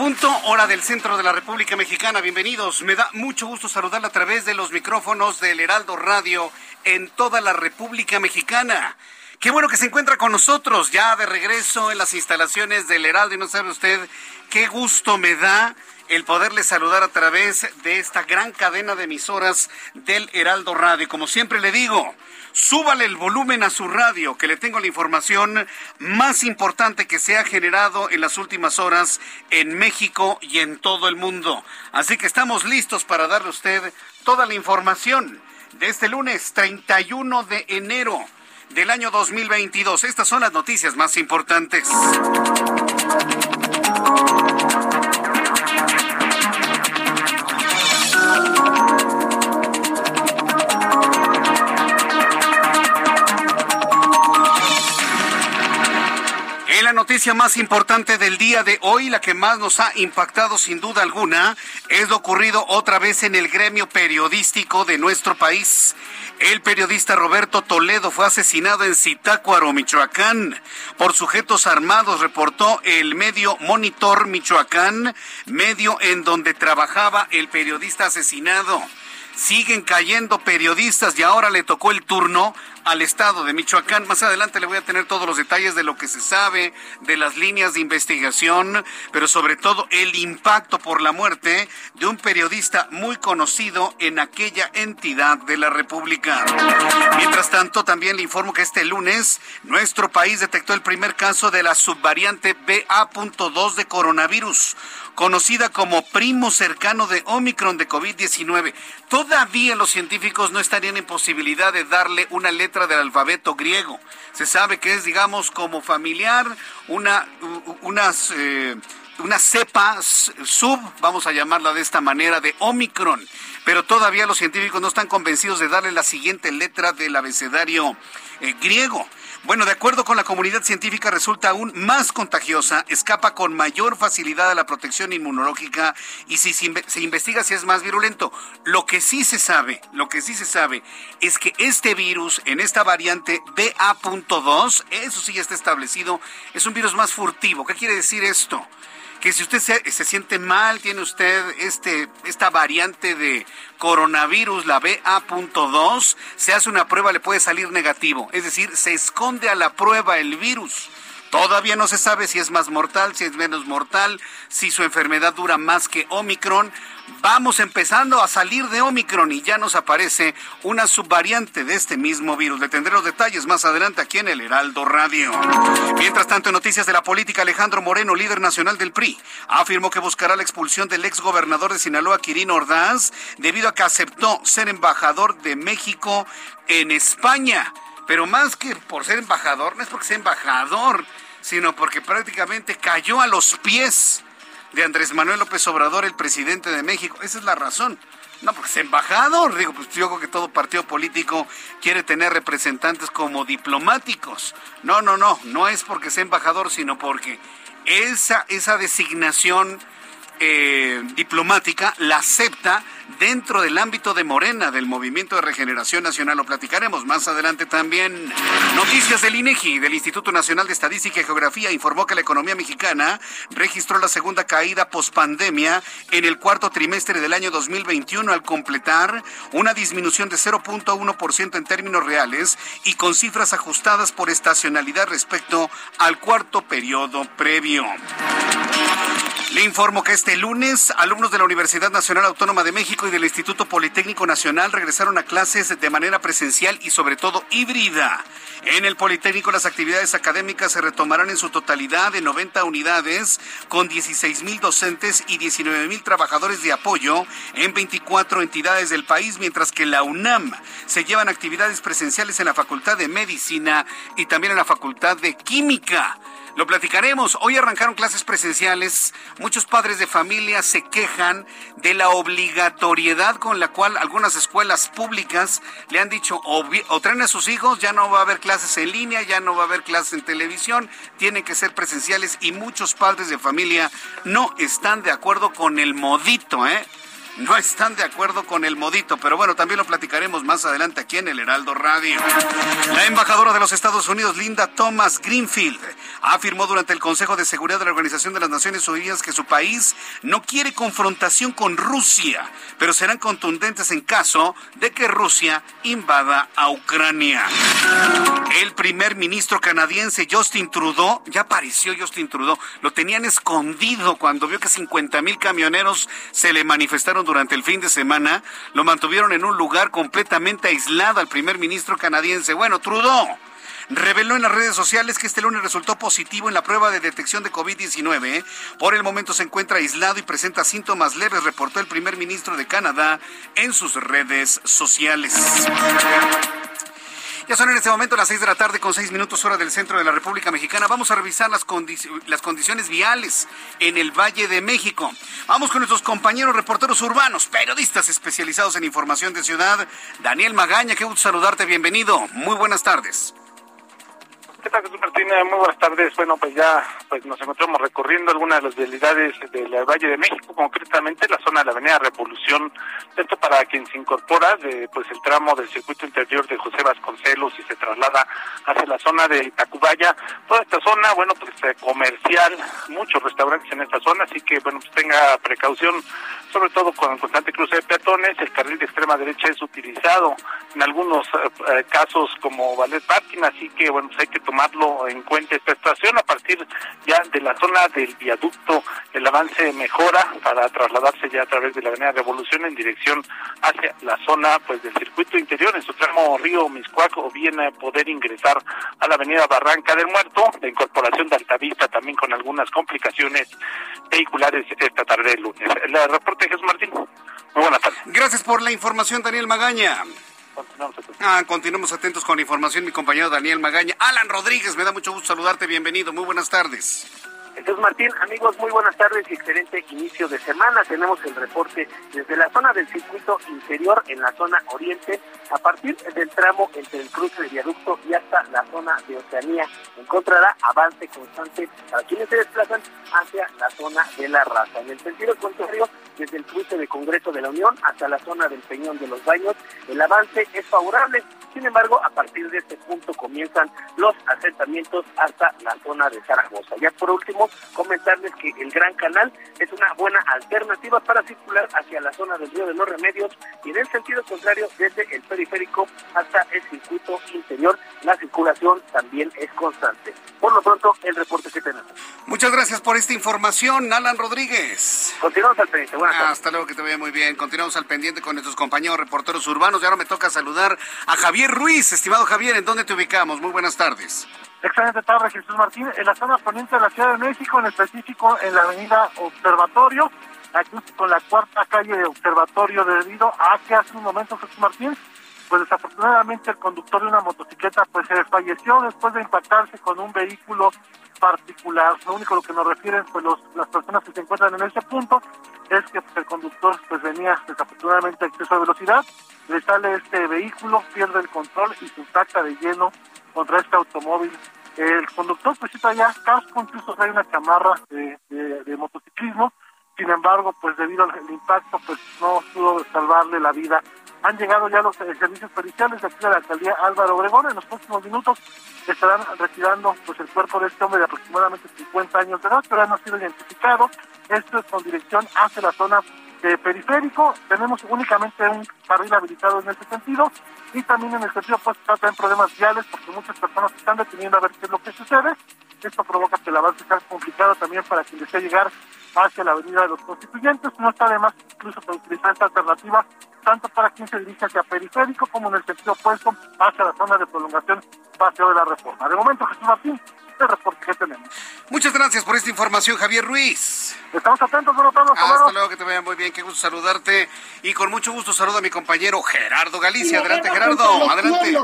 Punto, hora del centro de la República Mexicana. Bienvenidos. Me da mucho gusto saludarla a través de los micrófonos del Heraldo Radio en toda la República Mexicana. Qué bueno que se encuentra con nosotros ya de regreso en las instalaciones del Heraldo y no sabe usted qué gusto me da el poderle saludar a través de esta gran cadena de emisoras del Heraldo Radio. Como siempre le digo, súbale el volumen a su radio, que le tengo la información más importante que se ha generado en las últimas horas en México y en todo el mundo. Así que estamos listos para darle a usted toda la información de este lunes 31 de enero del año 2022. Estas son las noticias más importantes. Noticia más importante del día de hoy, la que más nos ha impactado sin duda alguna, es lo ocurrido otra vez en el gremio periodístico de nuestro país. El periodista Roberto Toledo fue asesinado en Zitácuaro, Michoacán, por sujetos armados, reportó el medio Monitor Michoacán, medio en donde trabajaba el periodista asesinado. Siguen cayendo periodistas y ahora le tocó el turno al estado de Michoacán. Más adelante le voy a tener todos los detalles de lo que se sabe, de las líneas de investigación, pero sobre todo el impacto por la muerte de un periodista muy conocido en aquella entidad de la República. Mientras tanto, también le informo que este lunes nuestro país detectó el primer caso de la subvariante BA.2 de coronavirus conocida como primo cercano de Omicron de COVID-19. Todavía los científicos no estarían en posibilidad de darle una letra del alfabeto griego. Se sabe que es, digamos, como familiar, una, unas, eh, una cepa sub, vamos a llamarla de esta manera, de Omicron. Pero todavía los científicos no están convencidos de darle la siguiente letra del abecedario eh, griego. Bueno, de acuerdo con la comunidad científica, resulta aún más contagiosa, escapa con mayor facilidad a la protección inmunológica y si se investiga si es más virulento. Lo que sí se sabe, lo que sí se sabe es que este virus en esta variante BA.2, eso sí ya está establecido, es un virus más furtivo. ¿Qué quiere decir esto? Que si usted se, se, siente mal, tiene usted este, esta variante de coronavirus, la BA.2, se hace una prueba, le puede salir negativo. Es decir, se esconde a la prueba el virus. Todavía no se sabe si es más mortal, si es menos mortal, si su enfermedad dura más que Omicron. Vamos empezando a salir de Omicron y ya nos aparece una subvariante de este mismo virus. Le tendré los detalles más adelante aquí en el Heraldo Radio. Mientras tanto, en noticias de la política, Alejandro Moreno, líder nacional del PRI, afirmó que buscará la expulsión del ex gobernador de Sinaloa, Quirino Ordaz, debido a que aceptó ser embajador de México en España. Pero más que por ser embajador, no es porque sea embajador, sino porque prácticamente cayó a los pies de Andrés Manuel López Obrador, el presidente de México. Esa es la razón. No, porque es embajador. Digo, pues yo creo que todo partido político quiere tener representantes como diplomáticos. No, no, no. No es porque sea embajador, sino porque esa, esa designación eh, diplomática la acepta dentro del ámbito de Morena, del Movimiento de Regeneración Nacional. Lo platicaremos más adelante también. Noticias del INEGI, del Instituto Nacional de Estadística y Geografía, informó que la economía mexicana registró la segunda caída pospandemia en el cuarto trimestre del año 2021 al completar una disminución de 0.1% en términos reales y con cifras ajustadas por estacionalidad respecto al cuarto periodo previo. Le informo que este lunes alumnos de la Universidad Nacional Autónoma de México y del Instituto Politécnico Nacional regresaron a clases de manera presencial y sobre todo híbrida. En el Politécnico las actividades académicas se retomarán en su totalidad de 90 unidades con 16 mil docentes y 19 mil trabajadores de apoyo en 24 entidades del país, mientras que la UNAM se llevan actividades presenciales en la Facultad de Medicina y también en la Facultad de Química. Lo platicaremos. Hoy arrancaron clases presenciales. Muchos padres de familia se quejan de la obligatoriedad con la cual algunas escuelas públicas le han dicho o, traen a sus hijos, ya no va a haber clases en línea, ya no va a haber clases en televisión, tienen que ser presenciales y muchos padres de familia no están de acuerdo con el modito, ¿eh? No están de acuerdo con el modito, pero bueno, también lo platicaremos más adelante aquí en el Heraldo Radio. La embajadora de los Estados Unidos, Linda Thomas Greenfield, afirmó durante el Consejo de Seguridad de la Organización de las Naciones Unidas que su país no quiere confrontación con Rusia, pero serán contundentes en caso de que Rusia invada a Ucrania. El primer ministro canadiense Justin Trudeau, ya apareció Justin Trudeau, lo tenían escondido cuando vio que 50 mil camioneros se le manifestaron durante el fin de semana, lo mantuvieron en un lugar completamente aislado al primer ministro canadiense. Bueno, Trudeau reveló en las redes sociales que este lunes resultó positivo en la prueba de detección de COVID-19. Por el momento se encuentra aislado y presenta síntomas leves, reportó el primer ministro de Canadá en sus redes sociales. Ya son en este momento las seis de la tarde con seis minutos hora del centro de la República Mexicana. Vamos a revisar las, las condiciones viales en el Valle de México. Vamos con nuestros compañeros reporteros urbanos, periodistas especializados en información de ciudad. Daniel Magaña, qué gusto saludarte, bienvenido. Muy buenas tardes. ¿Qué tal, Jesús Martín? Muy buenas tardes. Bueno, pues ya pues nos encontramos recorriendo algunas de las vialidades del Valle de México, concretamente la zona de la Avenida Revolución. Esto para quien se incorpora de pues el tramo del circuito interior de José Vasconcelos y se traslada hacia la zona de Tacubaya. Toda esta zona, bueno, pues eh, comercial, muchos restaurantes en esta zona, así que bueno, pues tenga precaución, sobre todo con el constante cruce de peatones. El carril de extrema derecha es utilizado en algunos eh, eh, casos como ballet parking, así que bueno, pues hay que tomarlo en cuenta esta estación. A partir ya de la zona del viaducto, el avance mejora para trasladarse ya a través de la Avenida Revolución en dirección hacia la zona pues del circuito interior, en su tramo Río Miscuac, o bien eh, poder ingresar a la Avenida Barranca del Muerto, la incorporación de Altavista también con algunas complicaciones vehiculares esta tarde del lunes. El reporte Jesús Martín. Muy buenas tardes. Gracias por la información, Daniel Magaña. Continuamos atentos. Ah, continuamos atentos con la información, mi compañero Daniel Magaña. Alan Rodríguez, me da mucho gusto saludarte, bienvenido, muy buenas tardes. Jesús Martín, amigos, muy buenas tardes y excelente inicio de semana. Tenemos el reporte desde la zona del circuito interior en la zona oriente, a partir del tramo entre el cruce de viaducto y hasta la zona de Oceanía. Encontrará avance constante para quienes se desplazan hacia la zona de la raza. En el sentido contrario, desde el cruce de Congreso de la Unión hasta la zona del Peñón de los Baños, el avance es favorable. Sin embargo, a partir de este punto comienzan los asentamientos hasta la zona de Zaragoza. Ya por último, comentarles que el Gran Canal es una buena alternativa para circular hacia la zona del Río de los Remedios y en el sentido contrario, desde el periférico hasta el circuito interior, la circulación también es constante. Por lo pronto, el reporte que tenemos. Muchas gracias por esta información, Alan Rodríguez. Continuamos al pendiente. Buenas tardes. Hasta luego, que te vaya muy bien. Continuamos al pendiente con nuestros compañeros reporteros urbanos y ahora me toca saludar a Javier Ruiz. Estimado Javier, ¿en dónde te ubicamos? Muy buenas tardes. Excelente tarde, Jesús Martín. En la zona poniente de la Ciudad de México, en específico en la avenida Observatorio, aquí con la cuarta calle de Observatorio, debido a que hace un momento, Jesús Martín, pues desafortunadamente el conductor de una motocicleta pues se falleció después de impactarse con un vehículo particular. Lo único lo que nos refieren pues los, las personas que se encuentran en ese punto es que pues, el conductor pues venía desafortunadamente a exceso de velocidad, le sale este vehículo, pierde el control y se impacta de lleno contra este automóvil. El conductor pues sí traía casco, incluso trae una chamarra de, de, de motociclismo, sin embargo, pues debido al impacto, pues no pudo salvarle la vida. Han llegado ya los eh, servicios periciales de aquí de la alcaldía Álvaro Obregón. En los próximos minutos estarán retirando pues el cuerpo de este hombre de aproximadamente 50 años de edad, pero no ha sido identificado. Esto es con dirección hacia la zona de periférico. Tenemos únicamente un carril habilitado en ese sentido y también en el sentido pues en problemas viales porque muchas personas están deteniendo a ver qué es lo que sucede. Esto provoca que el avance sea complicado también para quien desea llegar hacia la avenida de los constituyentes. No está de más incluso para utilizar esta alternativa tanto para quien se dirige hacia periférico como en el sentido opuesto hacia la zona de prolongación paseo de la reforma. De momento, Jesús Martín, el reporte que tenemos. Muchas gracias por esta información, Javier Ruiz. Estamos atentos, bueno, todos. Hasta luego, que te vaya muy bien, qué gusto saludarte. Y con mucho gusto saludo a mi compañero Gerardo Galicia. Adelante, Gerardo, adelante.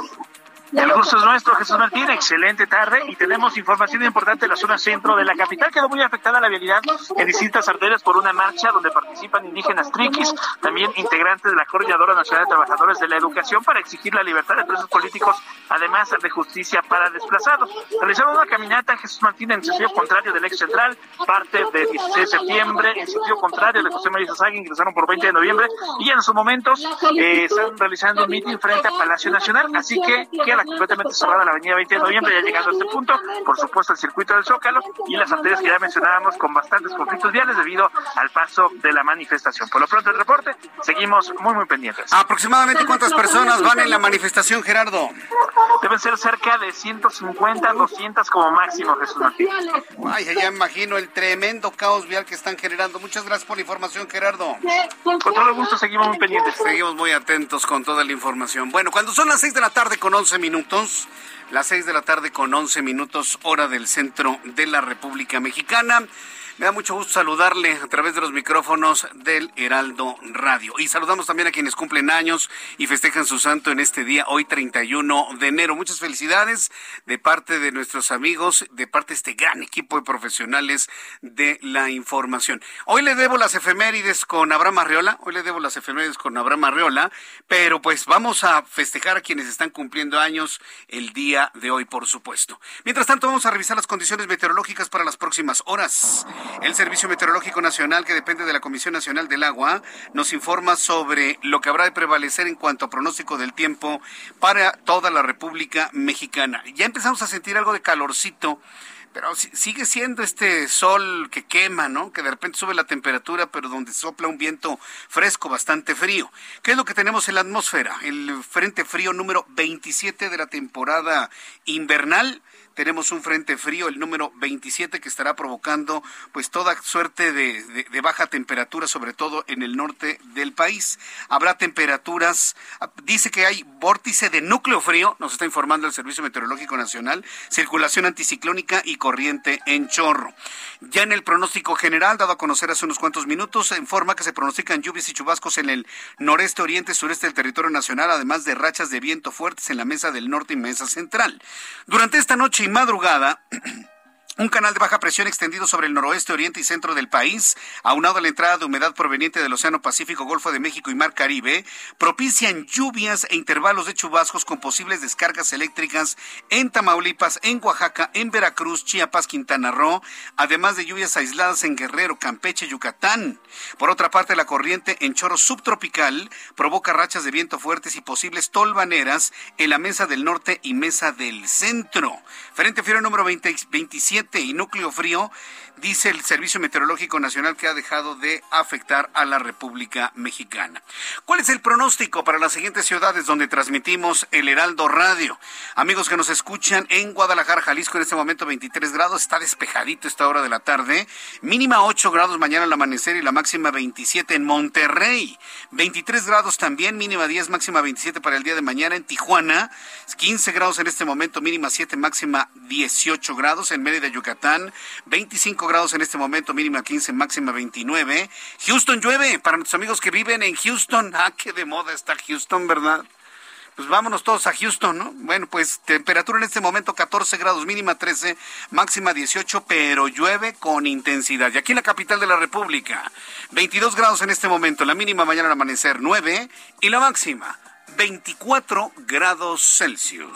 El gusto es nuestro, Jesús Martín. Excelente tarde y tenemos información importante de la zona centro de la capital. Quedó muy afectada la vialidad en distintas arterias por una marcha donde participan indígenas triquis, también integrantes de la Coordinadora Nacional de Trabajadores de la Educación para exigir la libertad de presos políticos, además de justicia para desplazados. Realizaron una caminata Jesús Martín en sentido contrario del ex central, parte del 16 de septiembre, en sentido contrario de José María Zazaga, ingresaron por 20 de noviembre y en sus momentos eh, están realizando un mitin frente a Palacio Nacional. Así que, completamente cerrada la avenida 20 de noviembre, ya llegando a este punto, por supuesto el circuito del Zócalo y las arterias que ya mencionábamos con bastantes conflictos viales debido al paso de la manifestación. Por lo pronto el reporte, seguimos muy muy pendientes. ¿Aproximadamente cuántas personas van en la manifestación, Gerardo? Deben ser cerca de 150, 200 como máximo, Jesús Martín. Ay, ya imagino el tremendo caos vial que están generando. Muchas gracias por la información, Gerardo. Con todo el gusto, seguimos muy pendientes. Seguimos muy atentos con toda la información. Bueno, cuando son las 6 de la tarde con 11 minutos, las 6 de la tarde con 11 minutos, hora del centro de la República Mexicana. Me da mucho gusto saludarle a través de los micrófonos del Heraldo Radio. Y saludamos también a quienes cumplen años y festejan su santo en este día, hoy 31 de enero. Muchas felicidades de parte de nuestros amigos, de parte de este gran equipo de profesionales de la información. Hoy le debo las efemérides con Abraham Arreola, hoy le debo las efemérides con Abraham Arreola, pero pues vamos a festejar a quienes están cumpliendo años el día de hoy, por supuesto. Mientras tanto, vamos a revisar las condiciones meteorológicas para las próximas horas. El Servicio Meteorológico Nacional, que depende de la Comisión Nacional del Agua, nos informa sobre lo que habrá de prevalecer en cuanto a pronóstico del tiempo para toda la República Mexicana. Ya empezamos a sentir algo de calorcito pero sigue siendo este sol que quema, ¿no? Que de repente sube la temperatura, pero donde sopla un viento fresco, bastante frío. ¿Qué es lo que tenemos en la atmósfera? El frente frío número 27 de la temporada invernal tenemos un frente frío, el número 27, que estará provocando pues toda suerte de, baja temperatura, sobre todo en el norte del país. Habrá temperaturas, dice que hay vórtice de núcleo frío, nos está informando el Servicio Meteorológico Nacional, circulación anticiclónica y corriente en chorro. Ya en el pronóstico general, dado a conocer hace unos cuantos minutos, informa que se pronostican lluvias y chubascos en el noreste, oriente, sureste del territorio nacional, además de rachas de viento fuertes en la mesa del norte y mesa central. Durante esta noche madrugada, Un canal de baja presión extendido sobre el noroeste, oriente y centro del país, aunado a la entrada de humedad proveniente del Océano Pacífico, Golfo de México y Mar Caribe, propician lluvias e intervalos de chubascos con posibles descargas eléctricas en Tamaulipas, en Oaxaca, en Veracruz, Chiapas, Quintana Roo, además de lluvias aisladas en Guerrero, Campeche, Yucatán. Por otra parte, la corriente en chorro subtropical provoca rachas de viento fuertes y posibles tolvaneras en la mesa del norte y mesa del centro. Frente frío número 27 y núcleo frío, dice el Servicio Meteorológico Nacional que ha dejado de afectar a la República Mexicana. ¿Cuál es el pronóstico para las siguientes ciudades donde transmitimos el Heraldo Radio? Amigos que nos escuchan en Guadalajara, Jalisco, en este momento 23 grados, está despejadito esta hora de la tarde, mínima 8 grados mañana al amanecer y la máxima 27 en Monterrey, 23 grados también, mínima 10, máxima 27 para el día de mañana en Tijuana, 15 grados en este momento, mínima 7, máxima 18 grados en Mérida, Yucatán, 25 grados en este momento, mínima 15, máxima 29. Houston llueve para nuestros amigos que viven en Houston. Ah, qué de moda está Houston, ¿verdad? Pues vámonos todos a Houston, ¿no? Bueno, pues temperatura en este momento 14 grados, mínima 13, máxima 18, pero llueve con intensidad. Y aquí en la capital de la República, 22 grados en este momento, la mínima mañana al amanecer 9 y la máxima 24 grados Celsius.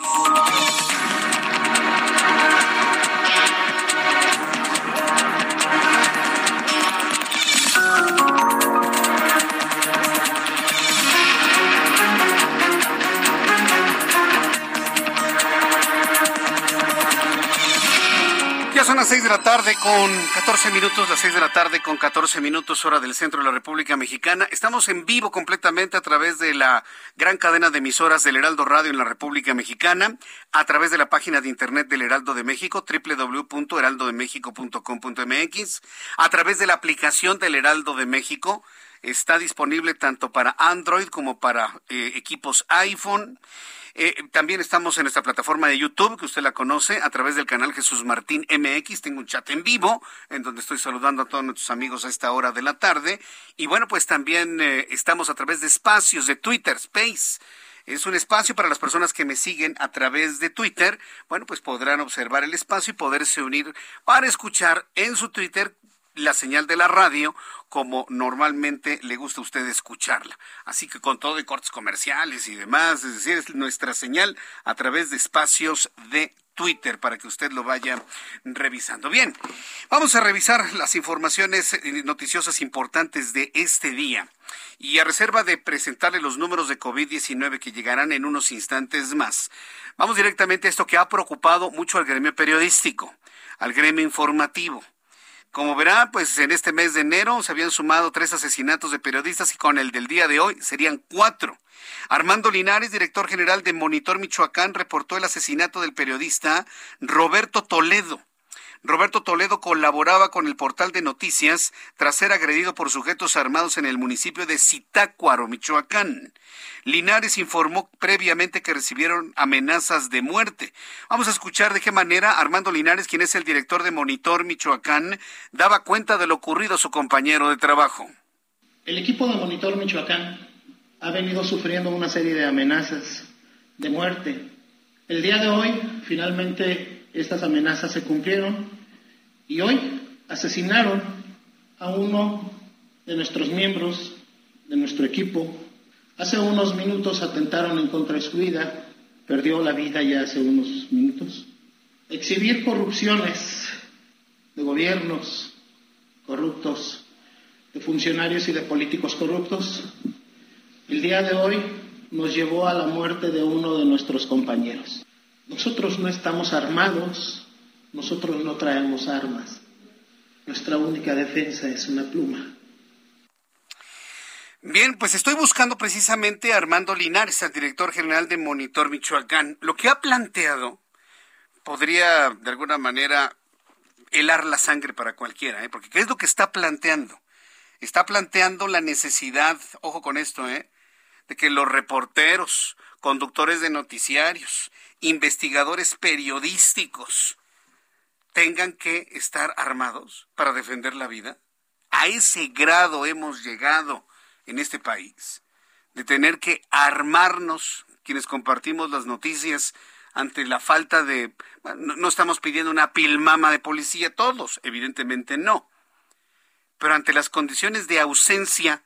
Seis de la tarde con 14 minutos, las seis de la tarde con 14 minutos hora del centro de la República Mexicana. Estamos en vivo completamente a través de la gran cadena de emisoras del Heraldo Radio en la República Mexicana, a través de la página de internet del Heraldo de México, www.heraldodemexico.com.mx, a través de la aplicación del Heraldo de México. Está disponible tanto para Android como para eh, equipos iPhone. Eh, también estamos en nuestra plataforma de YouTube, que usted la conoce, a través del canal Jesús Martín MX. Tengo un chat en vivo, en donde estoy saludando a todos nuestros amigos a esta hora de la tarde. Y bueno, pues también eh, estamos a través de espacios de Twitter, Space. Es un espacio para las personas que me siguen a través de Twitter. Bueno, pues podrán observar el espacio y poderse unir para escuchar en su Twitter la señal de la radio como normalmente le gusta a usted escucharla. Así que con todo de cortes comerciales y demás, es decir, es nuestra señal a través de espacios de Twitter para que usted lo vaya revisando. Bien, vamos a revisar las informaciones noticiosas importantes de este día. Y a reserva de presentarle los números de COVID-19 que llegarán en unos instantes más, vamos directamente a esto que ha preocupado mucho al gremio periodístico, al gremio informativo. Como verá, pues en este mes de enero se habían sumado tres asesinatos de periodistas y con el del día de hoy serían cuatro. Armando Linares, director general de Monitor Michoacán, reportó el asesinato del periodista Roberto Toledo. Roberto Toledo colaboraba con el portal de noticias tras ser agredido por sujetos armados en el municipio de Zitácuaro, Michoacán. Linares informó previamente que recibieron amenazas de muerte. Vamos a escuchar de qué manera Armando Linares, quien es el director de Monitor Michoacán, daba cuenta de lo ocurrido a su compañero de trabajo. El equipo de Monitor Michoacán ha venido sufriendo una serie de amenazas de muerte. El día de hoy, finalmente, estas amenazas se cumplieron y hoy asesinaron a uno de nuestros miembros de nuestro equipo Hace unos minutos atentaron en contra de su vida, perdió la vida ya hace unos minutos. Exhibir corrupciones de gobiernos corruptos, de funcionarios y de políticos corruptos, el día de hoy nos llevó a la muerte de uno de nuestros compañeros. Nosotros no estamos armados, nosotros no traemos armas. Nuestra única defensa es una pluma. Bien, pues estoy buscando precisamente a Armando Linares, el director general de Monitor Michoacán. Lo que ha planteado podría, de alguna manera, helar la sangre para cualquiera, ¿eh? porque ¿qué es lo que está planteando? Está planteando la necesidad, ojo con esto, ¿eh? de que los reporteros, conductores de noticiarios, investigadores periodísticos, tengan que estar armados para defender la vida. A ese grado hemos llegado en este país, de tener que armarnos quienes compartimos las noticias ante la falta de... no, estamos pidiendo una pilmama de policía todos, evidentemente no, pero ante las condiciones de ausencia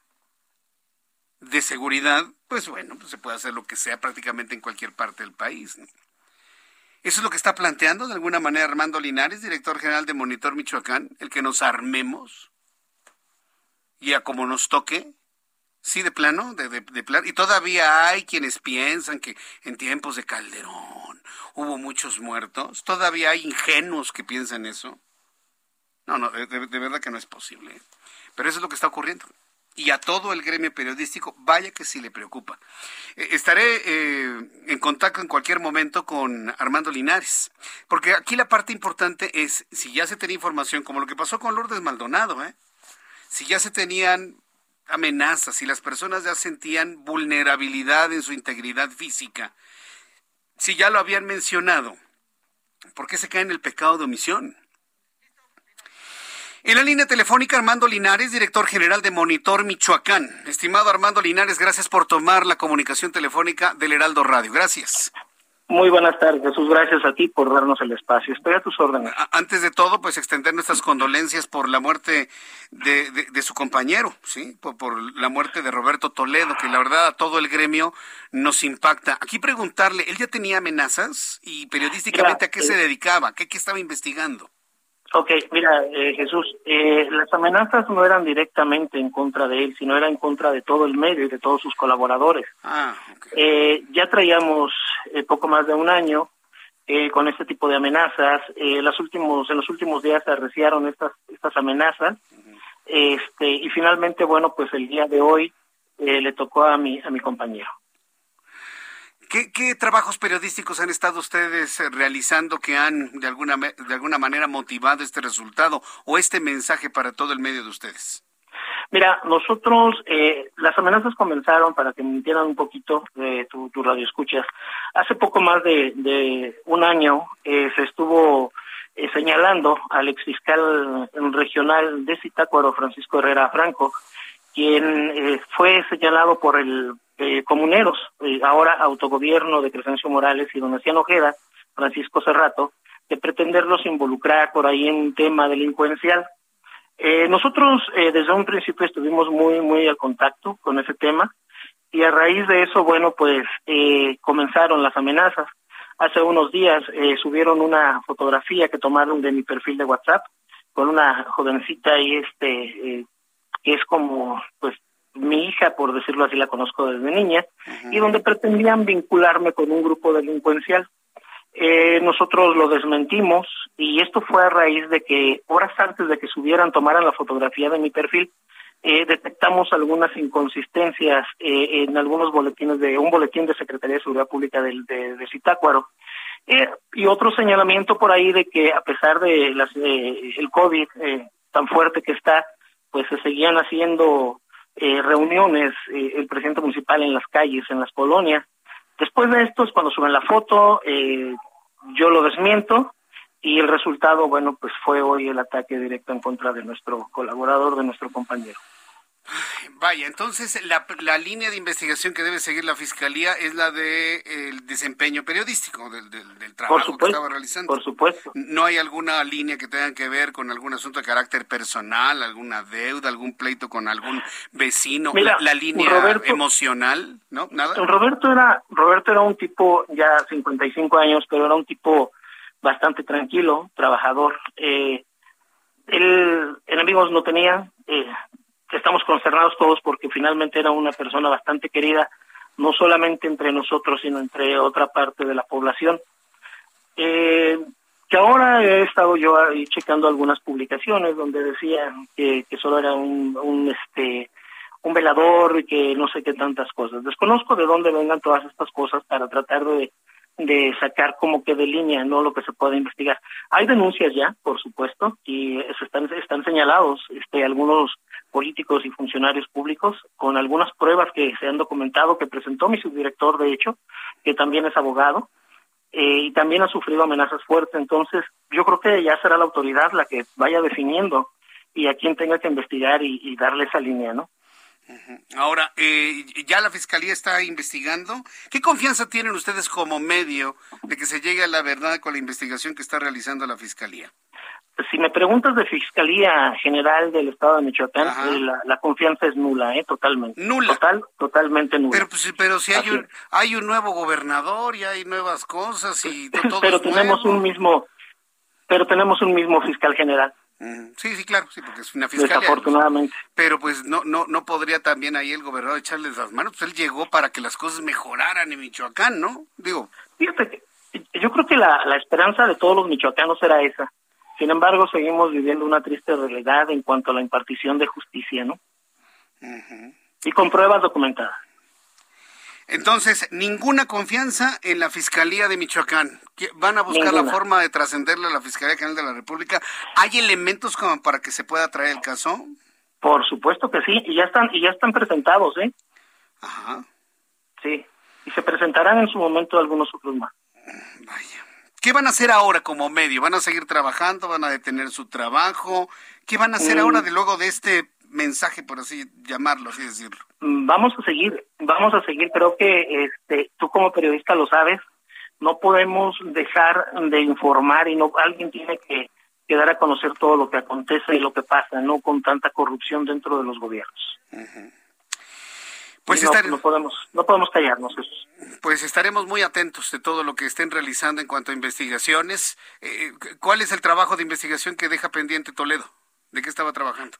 de seguridad, pues bueno, pues se puede hacer lo que sea prácticamente en cualquier parte del país. Eso es lo que está planteando de alguna manera Armando Linares, director general de Monitor Michoacán, el que nos armemos y a como nos toque, Sí, de plano, de, de, plano. Y todavía hay quienes piensan que en tiempos de Calderón hubo muchos muertos. Todavía hay ingenuos que piensan eso. No, no, de, verdad que no es posible. Pero eso es lo que está ocurriendo. Y a todo el gremio periodístico, vaya que sí le preocupa. Eh, estaré eh, en contacto en cualquier momento con Armando Linares, porque aquí la parte importante es si ya se tenía información, como lo que pasó con Lourdes Maldonado, ¿eh? si ya se tenían amenazas y las personas ya sentían vulnerabilidad en su integridad física, si ya lo habían mencionado, ¿por qué se cae en el pecado de omisión? En la línea telefónica, Armando Linares, director general de Monitor Michoacán. Estimado Armando Linares, gracias por tomar la comunicación telefónica del Heraldo Radio. Gracias. Muy buenas tardes, Jesús. Gracias a ti por darnos el espacio. Estoy a tus órdenes. Antes de todo, pues extender nuestras condolencias por la muerte de, de, su compañero, ¿sí? Por, por, la muerte de Roberto Toledo, que la verdad a todo el gremio nos impacta. Aquí preguntarle, ¿él ya tenía amenazas? Y periodísticamente, ¿a qué se dedicaba? ¿Qué, qué estaba investigando? Ok, mira, eh, Jesús, eh, las amenazas no eran directamente en contra de él, sino eran en contra de todo el medio y de todos sus colaboradores. Ah, eh, ya traíamos poco más de un año eh, con este tipo de amenazas. Eh, las últimos, en los últimos días se arreciaron estas, estas amenazas. Este, y finalmente, bueno, pues el día de hoy eh, le tocó a mi, a mi compañero. ¿Qué, ¿Qué, trabajos periodísticos han estado ustedes realizando que han de alguna, de alguna manera motivado este resultado o este mensaje para todo el medio de ustedes? Mira, nosotros, eh, las amenazas comenzaron, para que me entiendan un poquito, de tu, tu radio escuchas, hace poco más de, de un año eh, se estuvo eh, señalando al exfiscal regional de Zitácuaro, Francisco Herrera Franco, quien eh, fue señalado por el eh, Comuneros, eh, ahora autogobierno de Crescencio Morales y Donaciano Ojeda, Francisco Cerrato, de pretenderlos involucrar por ahí en un tema delincuencial. Eh, nosotros eh, desde un principio estuvimos muy, muy al contacto con ese tema y a raíz de eso, bueno, pues eh, comenzaron las amenazas. Hace unos días subieron una fotografía que tomaron de mi perfil de WhatsApp con una jovencita y este que es como pues mi hija, por decirlo así, la conozco desde niña, y donde pretendían vincularme con un grupo delincuencial. Eh, nosotros lo desmentimos y esto fue a raíz de que horas antes de que subieran, tomaran la fotografía de mi perfil, eh, detectamos algunas inconsistencias eh, en algunos boletines de un boletín de Secretaría de Seguridad Pública de, de, de Zitácuaro. Eh, y otro señalamiento por ahí de que a pesar de las, eh, el COVID tan fuerte que está, pues se seguían haciendo eh, reuniones eh, el presidente municipal en las calles, en las colonias. Después de esto es cuando suben la foto, eh, yo lo desmiento y el resultado, bueno, pues fue hoy el ataque directo en contra de nuestro colaborador, de nuestro compañero. Vaya, entonces la, la, línea de investigación que debe seguir la Fiscalía es la de el desempeño periodístico del, del, del trabajo supuesto, que estaba realizando. Por supuesto. ¿No hay alguna línea que tenga que ver con algún asunto de carácter personal, alguna deuda, algún pleito con algún vecino? Mira, la, la, línea Roberto, emocional, ¿no? Nada. Roberto era, Roberto era un tipo ya 55 años, pero era un tipo bastante tranquilo, trabajador. Eh, él enemigos no tenía, eh, estamos concernados todos porque finalmente era una persona bastante querida, no solamente entre nosotros, sino entre otra parte de la población. Eh, que ahora he estado yo ahí checando algunas publicaciones donde decía que, que solo era un, un este un velador y que no sé qué tantas cosas. Desconozco de dónde vengan todas estas cosas para tratar de, de sacar como que de línea no lo que se puede investigar. Hay denuncias ya, por supuesto, y se están, están señalados este, algunos políticos y funcionarios públicos con algunas pruebas que se han documentado que presentó mi subdirector, de hecho, que también es abogado, eh, y también ha sufrido amenazas fuertes. Entonces, yo creo que ya será la autoridad la que vaya definiendo y a quien tenga que investigar y, y darle esa línea, ¿no? Ahora, eh, ya la Fiscalía está investigando. ¿Qué confianza tienen ustedes como medio de que se llegue a la verdad con la investigación que está realizando la Fiscalía? Si me preguntas de Fiscalía General del Estado de Michoacán, eh, la, la, confianza es nula, ¿eh? Totalmente. Nula. Total, totalmente nula. Pero, pues, pero si hay un, hay un nuevo gobernador y hay nuevas cosas y todo Pero tenemos nuevo. un mismo, pero tenemos un mismo fiscal general. Sí, sí, claro, sí, porque es una fiscalía. Desafortunadamente. Pero pues no, no, no podría también ahí el gobernador echarles las manos. Pues él llegó para que las cosas mejoraran en Michoacán, ¿no? Digo. Fíjate yo creo que la, la esperanza de todos los michoacanos era esa. Sin embargo, seguimos viviendo una triste realidad en cuanto a la impartición de justicia, ¿no? Uh -huh. Y con pruebas documentadas. Entonces, ninguna confianza en la Fiscalía de Michoacán. ¿Van a buscar ninguna. la forma de trascenderle a la Fiscalía General de la República? ¿Hay elementos como para que se pueda traer el caso? Por supuesto que sí, y ya están, y ya están presentados, ¿eh? Ajá. Sí, y se presentarán en su momento algunos otros más. Vaya. ¿Qué van a hacer ahora como medio? ¿Van a seguir trabajando? ¿Van a detener su trabajo? ¿Qué van a hacer mm. ahora de luego de este mensaje, por así llamarlo, así decirlo? Vamos a seguir, vamos a seguir. Creo que este, tú como periodista lo sabes. No podemos dejar de informar y no alguien tiene que, que dar a conocer todo lo que acontece y lo que pasa, no con tanta corrupción dentro de los gobiernos. Uh -huh. Pues no, estar... no, podemos, no podemos callarnos. Pues estaremos muy atentos de todo lo que estén realizando en cuanto a investigaciones. Eh, ¿Cuál es el trabajo de investigación que deja pendiente Toledo? ¿De qué estaba trabajando?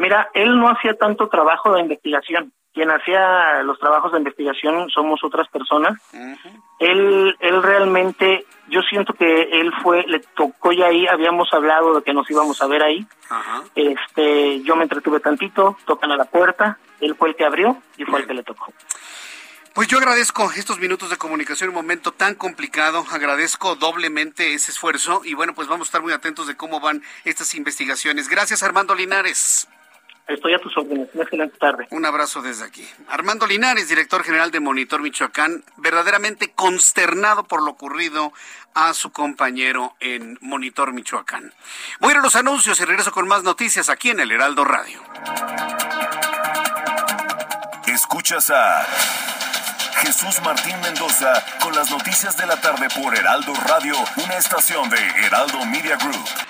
Mira, él no hacía tanto trabajo de investigación. Quien hacía los trabajos de investigación somos otras personas. Uh -huh. Él, él realmente yo siento que él fue, le tocó ya ahí, habíamos hablado de que nos íbamos a ver ahí. Este, yo me entretuve tantito, tocan a la puerta, él fue el que abrió y fue el que le tocó. Pues yo agradezco estos minutos de comunicación en un momento tan complicado, agradezco doblemente ese esfuerzo y bueno, pues vamos a estar muy atentos de cómo van estas investigaciones. Gracias Armando Linares. Estoy a tus órdenes. Una excelente tarde. Un abrazo desde aquí. Armando Linares, director general de Monitor Michoacán, verdaderamente consternado por lo ocurrido a su compañero en Monitor Michoacán. Voy a ir a los anuncios y regreso con más noticias aquí en el Heraldo Radio. Escuchas a Jesús Martín Mendoza con las noticias de la tarde por Heraldo Radio, una estación de Heraldo Media Group.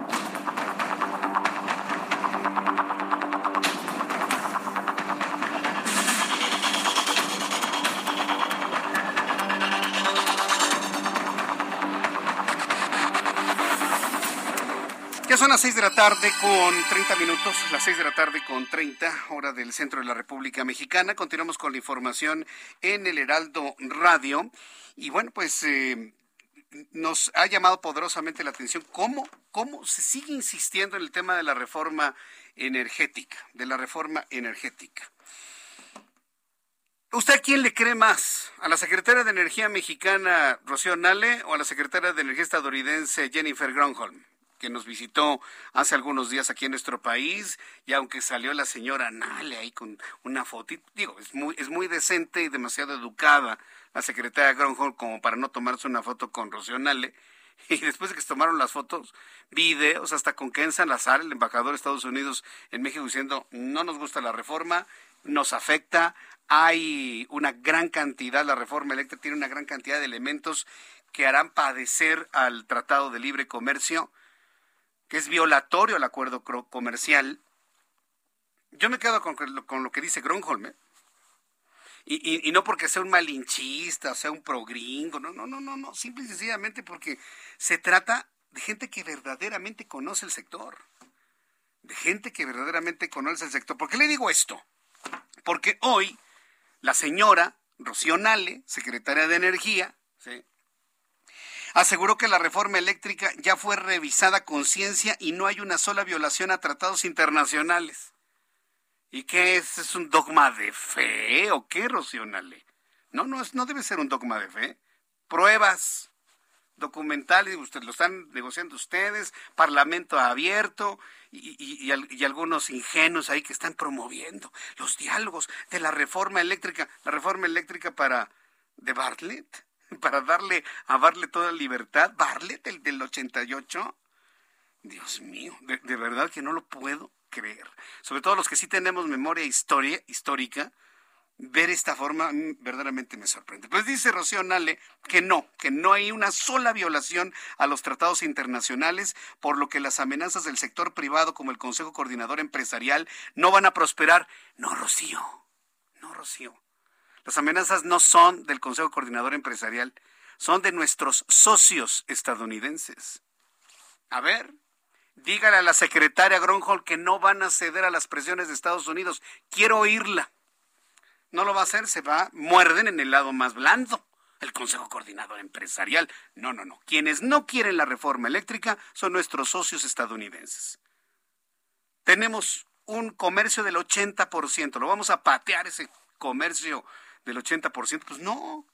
6 de la tarde con 30 minutos, las 6 de la tarde con 30, hora del centro de la República Mexicana. Continuamos con la información en el Heraldo Radio. Y bueno, pues eh, nos ha llamado poderosamente la atención cómo, cómo se sigue insistiendo en el tema de la reforma energética, de la reforma energética. ¿Usted a quién le cree más? ¿A la secretaria de Energía mexicana Rocío Nale o a la secretaria de Energía estadounidense Jennifer Gronholm? Que nos visitó hace algunos días aquí en nuestro país, y aunque salió la señora Nale ahí con una foto, digo, es muy, es muy decente y demasiado educada la secretaria Gronholm como para no tomarse una foto con Rocío Nale. Y después de que se tomaron las fotos, videos, hasta con Ken Salazar, el embajador de Estados Unidos en México, diciendo, no nos gusta la reforma, nos afecta, hay una gran cantidad, la reforma eléctrica tiene una gran cantidad de elementos que harán padecer al Tratado de Libre Comercio que es violatorio al acuerdo comercial. Yo me quedo con, lo que dice Gronholm, ¿eh? y, y, no porque sea un malinchista, sea un progringo, no, no, no, no, no, simple y sencillamente porque se trata de gente que verdaderamente conoce el sector, de gente que verdaderamente conoce el sector. ¿Por qué le digo esto? Porque hoy la señora Rocío Nale, secretaria de Energía, ¿sí? Aseguró que la reforma eléctrica ya fue revisada con ciencia y no hay una sola violación a tratados internacionales. ¿Y qué es? ¿Es un dogma de fe o qué, Rocionale? No, no, es, no debe ser un dogma de fe. Pruebas documentales, usted, lo están negociando ustedes, parlamento abierto y, y, y, algunos ingenuos ahí que están promoviendo los diálogos de la reforma eléctrica, la reforma eléctrica para de Bartlett. para darle a darle toda libertad. Barlet, el del 88. Dios mío, de, verdad que no lo puedo creer. Sobre todo los que sí tenemos memoria histórica, ver esta forma verdaderamente me sorprende. Pues dice Rocío Nale que no, que no hay una sola violación a los tratados internacionales, por lo que las amenazas del sector privado como el Consejo Coordinador Empresarial no van a prosperar. No, Rocío, no, Rocío. Las amenazas no son del Consejo Coordinador Empresarial, son de nuestros socios estadounidenses. A ver, dígale a la secretaria Gronholm que no van a ceder a las presiones de Estados Unidos. Quiero oírla. No lo va a hacer, se va, muerden en el lado más blando. El Consejo Coordinador Empresarial. No, no, no. Quienes no quieren la reforma eléctrica son nuestros socios estadounidenses. Tenemos un comercio del 80%. Lo vamos a patear ese comercio del 80%, pues no,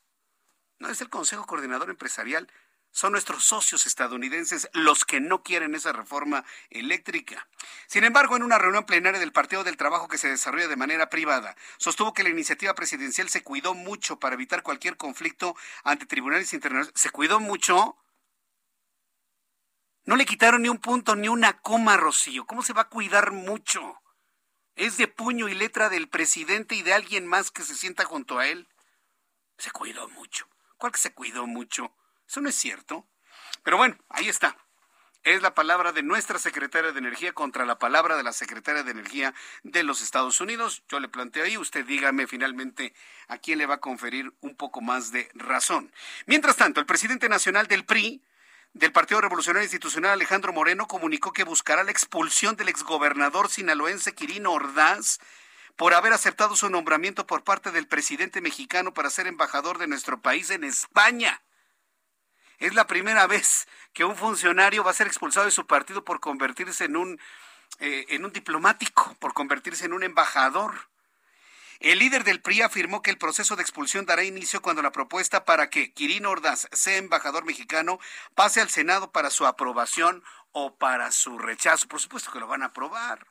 no es el Consejo Coordinador Empresarial, son nuestros socios estadounidenses los que no quieren esa reforma eléctrica. Sin embargo, en una reunión plenaria del Partido del Trabajo que se desarrolla de manera privada, sostuvo que la iniciativa presidencial se cuidó mucho para evitar cualquier conflicto ante tribunales internacionales. ¿Se cuidó mucho? No le quitaron ni un punto ni una coma, Rocío. ¿Cómo se va a cuidar mucho? Es de puño y letra del presidente y de alguien más que se sienta junto a él. Se cuidó mucho. ¿Cuál que se cuidó mucho? Eso no es cierto. Pero bueno, ahí está. Es la palabra de nuestra secretaria de Energía contra la palabra de la secretaria de Energía de los Estados Unidos. Yo le planteo ahí, usted dígame finalmente a quién le va a conferir un poco más de razón. Mientras tanto, el presidente nacional del PRI, del Partido Revolucionario Institucional Alejandro Moreno comunicó que buscará la expulsión del exgobernador sinaloense Quirino Ordaz por haber aceptado su nombramiento por parte del presidente mexicano para ser embajador de nuestro país en España. Es la primera vez que un funcionario va a ser expulsado de su partido por convertirse en un, eh, en un diplomático, por convertirse en un embajador. El líder del PRI afirmó que el proceso de expulsión dará inicio cuando la propuesta para que Quirino Ordaz sea embajador mexicano pase al Senado para su aprobación o para su rechazo. Por supuesto que lo van a aprobar.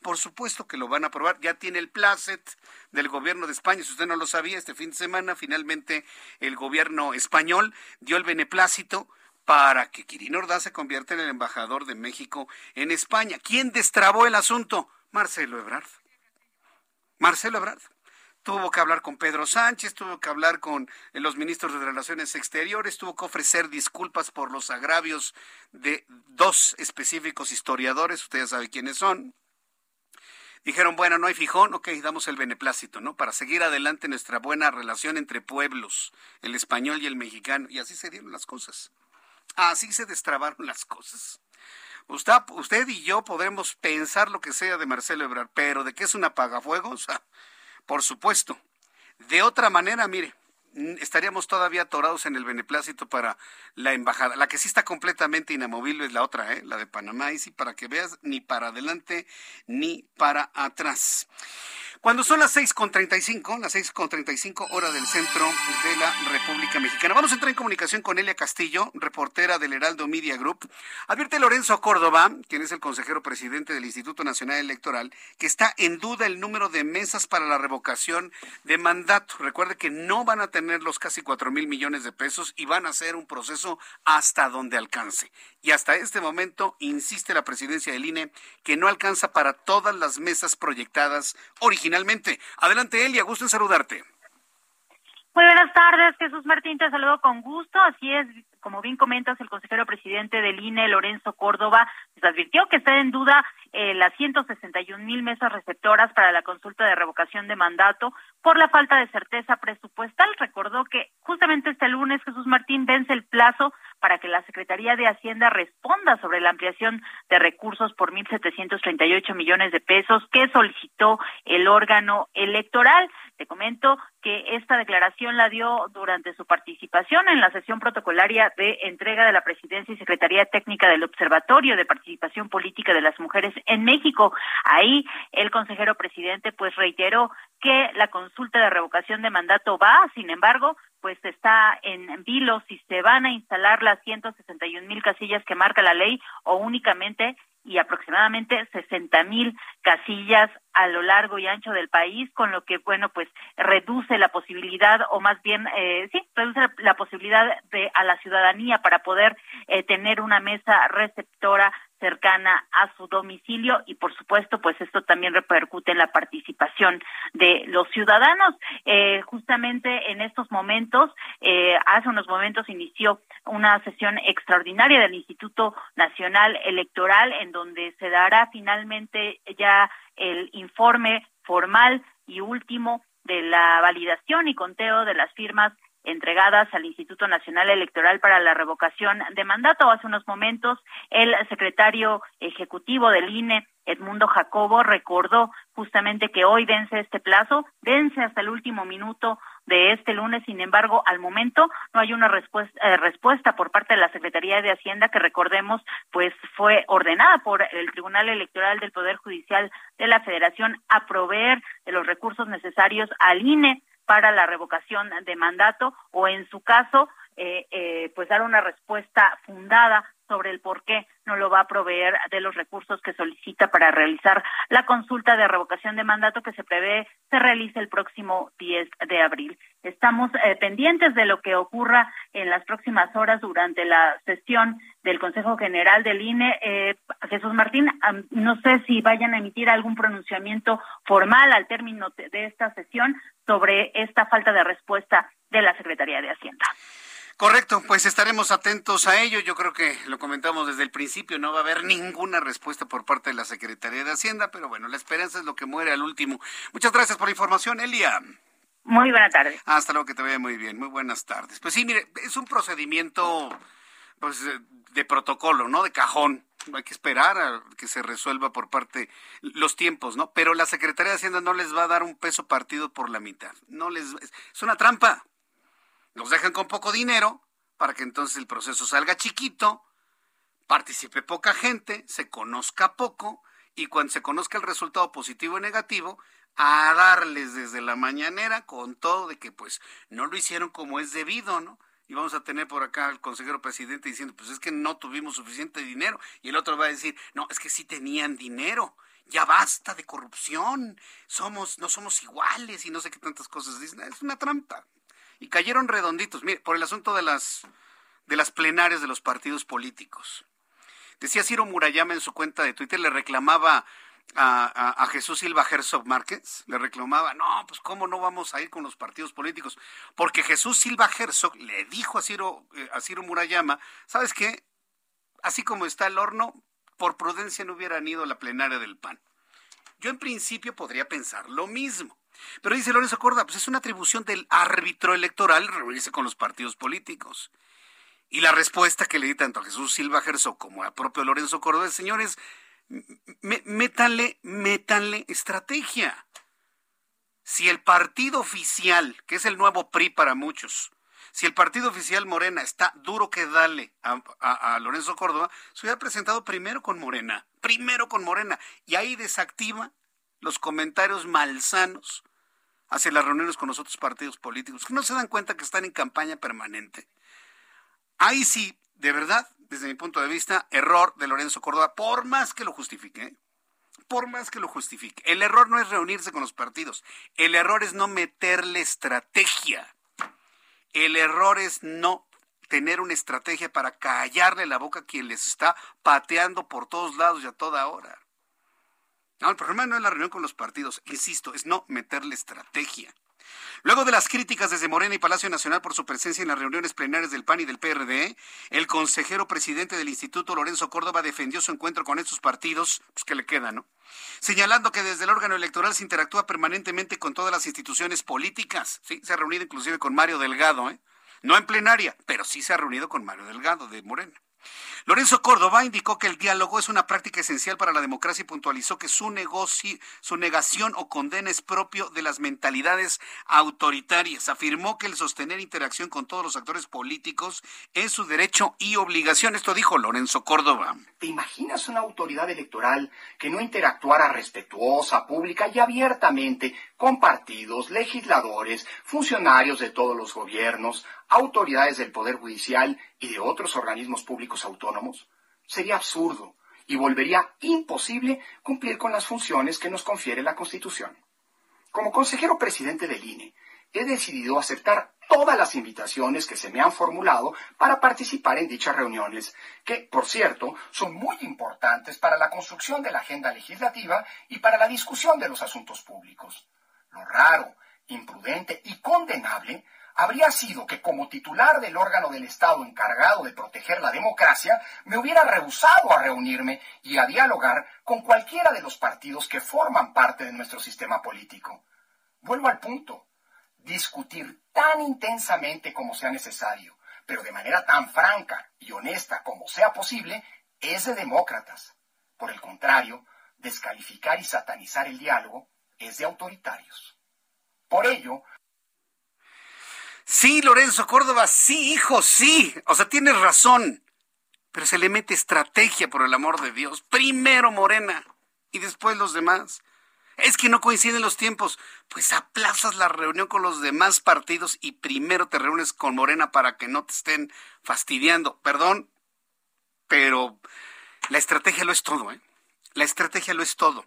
Por supuesto que lo van a aprobar. Ya tiene el placet del gobierno de España. Si usted no lo sabía, este fin de semana finalmente el gobierno español dio el beneplácito para que Quirino Ordaz se convierta en el embajador de México en España. ¿Quién destrabó el asunto? Marcelo Ebrard. Marcelo Ebrard tuvo que hablar con Pedro Sánchez, tuvo que hablar con eh, los ministros de Relaciones Exteriores, tuvo que ofrecer disculpas por los agravios de dos específicos historiadores, usted ya sabe quiénes son. Dijeron, bueno, no hay fijón, ok, damos el beneplácito, ¿no? Para seguir adelante nuestra buena relación entre pueblos, el español y el mexicano. Y así se dieron las cosas. Así se destrabaron las cosas. Usted, usted y yo podremos pensar lo que sea de Marcelo Ebrard, pero de que es un apagafuegos, por supuesto. De otra manera, mire, estaríamos todavía atorados en el beneplácito para la embajada. La que sí está completamente inamovible es la otra, ¿eh? la de Panamá, y sí, para que veas, ni para adelante ni para atrás. Cuando son las 6.35, las 6.35 hora del centro de la República Mexicana. Vamos a entrar en comunicación con Elia Castillo, reportera del Heraldo Media Group. Advierte Lorenzo Córdoba, quien es el consejero presidente del Instituto Nacional Electoral, que está en duda el número de mesas para la revocación de mandato. Recuerde que no van a tener los casi 4 mil millones de pesos y van a hacer un proceso hasta donde alcance. Y hasta este momento insiste la presidencia del INE que no alcanza para todas las mesas proyectadas originalmente finalmente. Adelante, Elia, gusto en saludarte. Muy buenas tardes, Jesús Martín, te saludo con gusto. Así es, como bien comentas, el consejero presidente del INE, Lorenzo Córdoba, les advirtió que está en duda eh, las 161 mil mesas receptoras para la consulta de revocación de mandato por la falta de certeza presupuestal. Recordó que justamente este lunes Jesús Martín vence el plazo para que la Secretaría de Hacienda responda sobre la ampliación de recursos por 1.738 millones de pesos que solicitó el órgano electoral. Te comento que esta declaración la dio durante su participación en la sesión protocolaria de entrega de la Presidencia y Secretaría Técnica del Observatorio de Participación Política de las Mujeres en México. Ahí el consejero presidente pues reiteró que la consulta de revocación de mandato va, sin embargo, pues está en vilo. Si se van a instalar las 161 mil casillas que marca la ley o únicamente y aproximadamente 60 mil casillas a lo largo y ancho del país, con lo que, bueno, pues reduce la posibilidad, o más bien, eh, sí, reduce la posibilidad de a la ciudadanía para poder eh, tener una mesa receptora cercana a su domicilio y por supuesto pues esto también repercute en la participación de los ciudadanos. Eh, justamente en estos momentos eh, hace unos momentos inició una sesión extraordinaria del Instituto Nacional Electoral en donde se dará finalmente ya el informe formal y último de la validación y conteo de las firmas entregadas al Instituto Nacional Electoral para la revocación de mandato. Hace unos momentos, el secretario ejecutivo del INE, Edmundo Jacobo, recordó justamente que hoy vence este plazo, vence hasta el último minuto de este lunes. Sin embargo, al momento no hay una respuesta, eh, respuesta por parte de la Secretaría de Hacienda que recordemos, pues fue ordenada por el Tribunal Electoral del Poder Judicial de la Federación a proveer de los recursos necesarios al INE para la revocación de mandato o en su caso eh, eh, pues dar una respuesta fundada sobre el por qué no lo va a proveer de los recursos que solicita para realizar la consulta de revocación de mandato que se prevé se realice el próximo 10 de abril. Estamos eh, pendientes de lo que ocurra en las próximas horas durante la sesión del Consejo General del INE. Eh, Jesús Martín, no sé si vayan a emitir algún pronunciamiento formal al término de esta sesión sobre esta falta de respuesta de la Secretaría de Hacienda. Correcto, pues estaremos atentos a ello. Yo creo que lo comentamos desde el principio, no va a haber ninguna respuesta por parte de la Secretaría de Hacienda, pero bueno, la esperanza es lo que muere al último. Muchas gracias por la información, Elia. Muy buena tarde. Hasta luego, que te vaya muy bien. Muy buenas tardes. Pues sí, mire, es un procedimiento pues, de protocolo, ¿no? De cajón. hay que esperar a que se resuelva por parte los tiempos, ¿no? Pero la Secretaría de Hacienda no les va a dar un peso partido por la mitad. No les es una trampa. Los dejan con poco dinero para que entonces el proceso salga chiquito, participe poca gente, se conozca poco y cuando se conozca el resultado positivo o negativo, a darles desde la mañanera con todo de que pues no lo hicieron como es debido, ¿no? Y vamos a tener por acá al consejero presidente diciendo, pues es que no tuvimos suficiente dinero. Y el otro va a decir, no, es que sí tenían dinero. Ya basta de corrupción. Somos, no somos iguales y no sé qué tantas cosas dicen. Es una trampa. Y cayeron redonditos. Mire, por el asunto de las, de las plenarias de los partidos políticos. Decía Ciro Murayama en su cuenta de Twitter, le reclamaba a, Jesús Silva Herzog Márquez, le reclamaba, no, pues cómo no vamos a ir con los partidos políticos, porque Jesús Silva Herzog le dijo a Ciro, eh, a Ciro Murayama, ¿sabes qué? Así como está el horno, por prudencia no hubieran ido a la plenaria del PAN. Yo en principio podría pensar lo mismo. Pero dice Lorenzo Córdoba, pues es una atribución del árbitro electoral reunirse con los partidos políticos. Y la respuesta que le di tanto a Jesús Silva Herzog como a propio Lorenzo Córdoba es, señores, métanle, estrategia. Si el partido oficial, que es el nuevo PRI para muchos, si el partido oficial Morena está duro que dale a, Lorenzo Córdoba, se hubiera presentado primero con Morena, primero con Morena, y ahí desactiva los comentarios malsanos hacia las reuniones con los otros partidos políticos, que no se dan cuenta que están en campaña permanente. Ahí sí, de verdad, desde mi punto de vista, error de Lorenzo Córdoba, por más que lo justifique, ¿eh? por más que lo justifique. El error no es reunirse con los partidos, el error es no meterle estrategia. El error es no tener una estrategia para callarle la boca a quien les está pateando por todos lados y a toda hora. No, el problema no es la reunión con los partidos, insisto, es no meterle estrategia. Luego de las críticas desde Morena y Palacio Nacional por su presencia en las reuniones plenarias del PAN y del PRD, el consejero presidente del Instituto, Lorenzo Córdoba, defendió su encuentro con estos partidos, pues que le queda, ¿no? Señalando que desde el órgano electoral se interactúa permanentemente con todas las instituciones políticas. Sí, se ha reunido inclusive con Mario Delgado, ¿eh? No en plenaria, pero sí se ha reunido con Mario Delgado de Morena. Lorenzo Córdoba indicó que el diálogo es una práctica esencial para la democracia y puntualizó que su, negocio, su negación o condena es propio de las mentalidades autoritarias. Afirmó que el sostener interacción con todos los actores políticos es su derecho y obligación. Esto dijo Lorenzo Córdoba. ¿Te imaginas una autoridad electoral que no interactuara respetuosa, pública y abiertamente con partidos, legisladores, funcionarios de todos los gobiernos, autoridades del Poder Judicial y de otros organismos públicos autónomos? Sería absurdo y volvería imposible cumplir con las funciones que nos confiere la Constitución. Como consejero presidente del INE, he decidido aceptar todas las invitaciones que se me han formulado para participar en dichas reuniones, que, por cierto, son muy importantes para la construcción de la agenda legislativa y para la discusión de los asuntos públicos. Lo raro, imprudente y condenable habría sido que como titular del órgano del Estado encargado de proteger la democracia, me hubiera rehusado a reunirme y a dialogar con cualquiera de los partidos que forman parte de nuestro sistema político. Vuelvo al punto. Discutir tan intensamente como sea necesario, pero de manera tan franca y honesta como sea posible, es de demócratas. Por el contrario, descalificar y satanizar el diálogo es de autoritarios. Por ello, Sí, Lorenzo Córdoba, sí, hijo, sí. O sea, tienes razón. Pero se le mete estrategia, por el amor de Dios. Primero Morena y después los demás. Es que no coinciden los tiempos. Pues aplazas la reunión con los demás partidos y primero te reúnes con Morena para que no te estén fastidiando. Perdón, pero la estrategia lo es todo, ¿eh? La estrategia lo es todo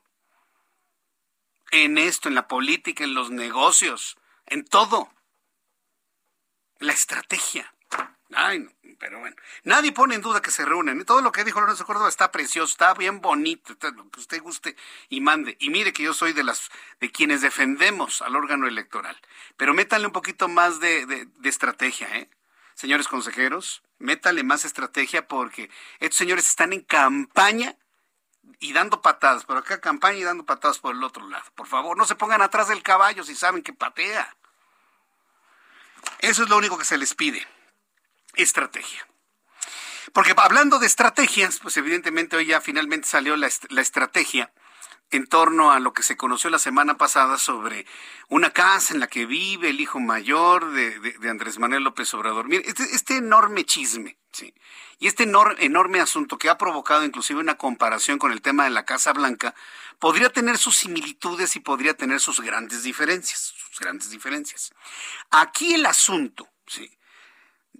en esto, en la política, en los negocios, en todo. La estrategia. Ay, pero bueno, nadie pone en duda que se reúnen. Todo lo que dijo Lorenzo Córdoba está precioso, está bien bonito, lo que usted guste y mande. Y mire que yo soy de las de quienes defendemos al órgano electoral. Pero métanle un poquito más de, de estrategia, ¿eh? Señores consejeros, métanle más estrategia porque estos señores están en campaña y dando patadas, por acá campaña y dando patadas por el otro lado. Por favor, no se pongan atrás del caballo si saben que patea. Eso es lo único que se les pide. Estrategia. Porque hablando de estrategias, pues evidentemente hoy ya finalmente salió la, la estrategia en torno a lo que se conoció la semana pasada sobre una casa en la que vive el hijo mayor de, Andrés Manuel López Obrador. Mire, este, este enorme chisme, ¿sí? Y este enorme asunto que ha provocado inclusive una comparación con el tema de la Casa Blanca, podría tener sus similitudes y podría tener sus grandes diferencias, sus grandes diferencias. Aquí el asunto, ¿sí?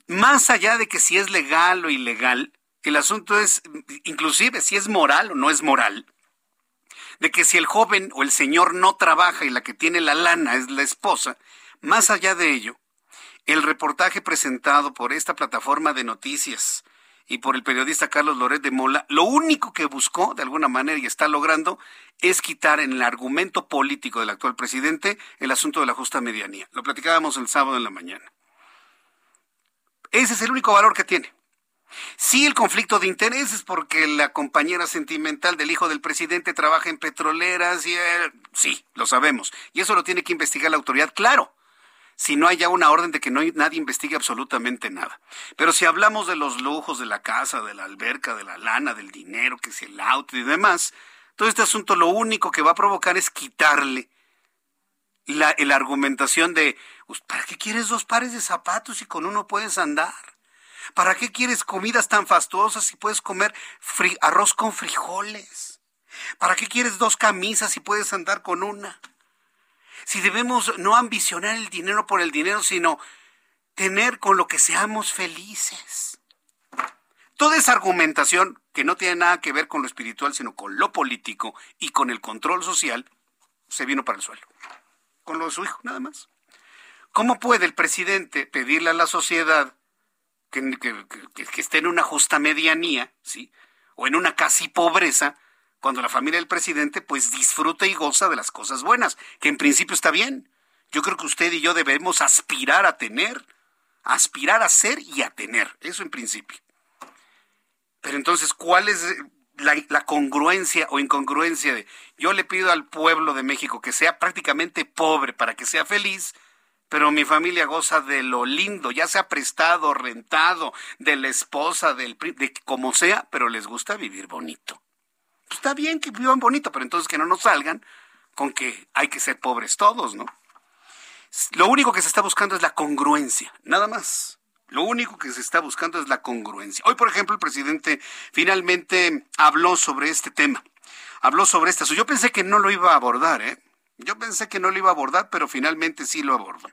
Más allá de que si es legal o ilegal, el asunto es, inclusive si es moral o no es moral, de que si el joven o el señor no trabaja y la que tiene la lana es la esposa, más allá de ello, el reportaje presentado por esta plataforma de noticias y por el periodista Carlos Loret de Mola, lo único que buscó, de alguna manera, y está logrando, es quitar en el argumento político del actual presidente el asunto de la justa medianía. Lo platicábamos el sábado en la mañana. Ese es el único valor que tiene. Sí, el conflicto de intereses, porque la compañera sentimental del hijo del presidente trabaja en petroleras y sí, lo sabemos. Y eso lo tiene que investigar la autoridad, claro. Si no hay ya una orden de que no nadie investigue absolutamente nada. Pero si hablamos de los lujos de la casa, de la alberca, de la lana, del dinero, que es el auto y demás, todo este asunto lo único que va a provocar es quitarle la, la argumentación de, pues, ¿para qué quieres dos pares de zapatos si con uno puedes andar? ¿Para qué quieres comidas tan fastuosas si puedes comer arroz con frijoles? ¿Para qué quieres dos camisas si puedes andar con una? Si debemos no ambicionar el dinero por el dinero, sino tener con lo que seamos felices. Toda esa argumentación, que no tiene nada que ver con lo espiritual, sino con lo político y con el control social, se vino para el suelo. Con lo de su hijo, nada más. ¿Cómo puede el presidente pedirle a la sociedad que, esté en una justa medianía, ¿sí? O en una casi pobreza, cuando la familia del presidente pues disfruta y goza de las cosas buenas, que en principio está bien. Yo creo que usted y yo debemos aspirar a tener, aspirar a ser y a tener, eso en principio. Pero entonces, ¿cuál es la, la, congruencia o incongruencia de yo le pido al pueblo de México que sea prácticamente pobre para que sea feliz, pero mi familia goza de lo lindo, ya sea prestado, rentado, de la esposa, del de como sea, pero les gusta vivir bonito. Pues está bien que vivan bonito, pero entonces que no nos salgan con que hay que ser pobres todos, ¿no? Lo único que se está buscando es la congruencia, nada más. Lo único que se está buscando es la congruencia. Hoy, por ejemplo, el presidente finalmente habló sobre este tema. Habló sobre esto. Yo pensé que no lo iba a abordar, ¿eh? Yo pensé que no lo iba a abordar, pero finalmente sí lo abordó.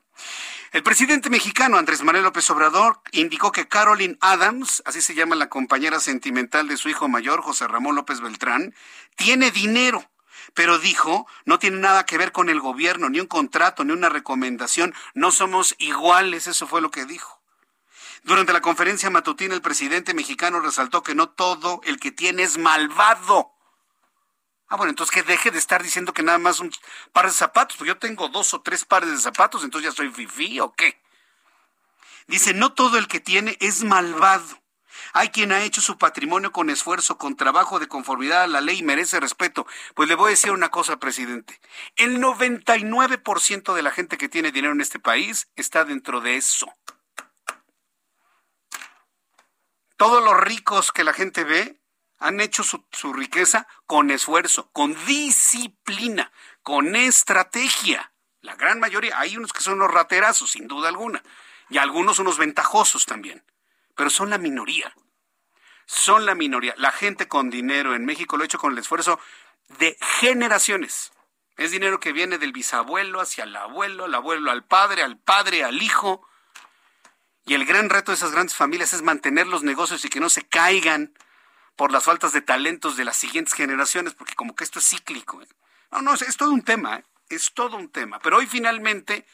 El presidente mexicano Andrés Manuel López Obrador indicó que Caroline Adams, así se llama la compañera sentimental de su hijo mayor, José Ramón López Beltrán, tiene dinero, pero dijo, no tiene nada que ver con el gobierno, ni un contrato, ni una recomendación, no somos iguales, eso fue lo que dijo. Durante la conferencia matutina, el presidente mexicano resaltó que no todo el que tiene es malvado Ah, bueno, entonces que deje de estar diciendo que nada más un par de zapatos, porque yo tengo dos o tres pares de zapatos, entonces ya soy fifí o qué. Dice, no todo el que tiene es malvado. Hay quien ha hecho su patrimonio con esfuerzo, con trabajo de conformidad a la ley y merece respeto. Pues le voy a decir una cosa, presidente. El 99% de la gente que tiene dinero en este país está dentro de eso. Todos los ricos que la gente ve han hecho su, riqueza con esfuerzo, con disciplina, con estrategia. La gran mayoría, hay unos que son unos raterazos, sin duda alguna, y algunos unos ventajosos también, pero son la minoría. Son la minoría. La gente con dinero en México lo ha hecho con el esfuerzo de generaciones. Es dinero que viene del bisabuelo hacia el abuelo, el abuelo al padre, al padre al hijo. Y el gran reto de esas grandes familias es mantener los negocios y que no se caigan por las faltas de talentos de las siguientes generaciones, porque como que esto es cíclico. ¿eh? No, no, es, todo un tema, ¿eh? es todo un tema. Pero hoy finalmente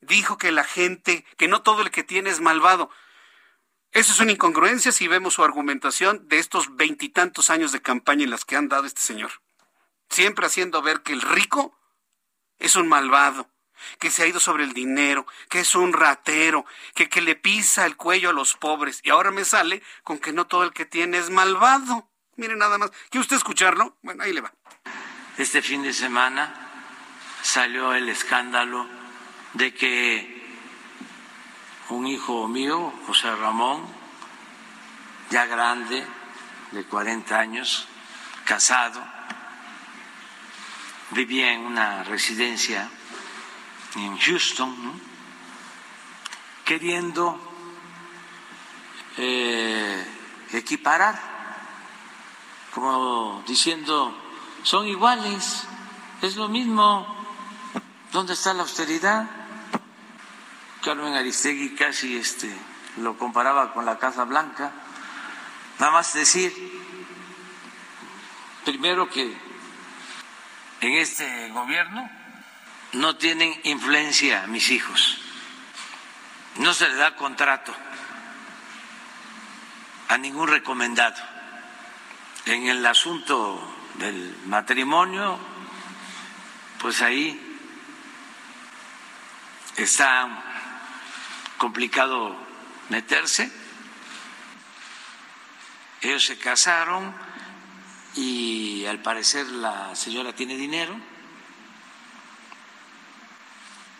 dijo que la gente, que no todo el que tiene es malvado. Eso es una incongruencia si vemos su argumentación de estos veintitantos años de campaña en las que han dado este señor. Siempre haciendo ver que el rico es un malvado, que se ha ido sobre el dinero, que es un ratero, que, que le pisa el cuello a los pobres. Y ahora me sale con que no todo el que tiene es malvado. Mire nada más. ¿Quiere usted escucharlo? Bueno, ahí le va. Este fin de semana salió el escándalo de que un hijo mío, José Ramón, ya grande, de 40 años, casado, vivía en una residencia en Houston, queriendo eh, equiparar, como diciendo, son iguales, es lo mismo, ¿dónde está la austeridad? Carmen Aristegui casi este, lo comparaba con la Casa Blanca, nada más decir, primero que en este gobierno no tienen influencia mis hijos, no se le da contrato a ningún recomendado. En el asunto del matrimonio, pues ahí está complicado meterse. Ellos se casaron y al parecer la señora tiene dinero,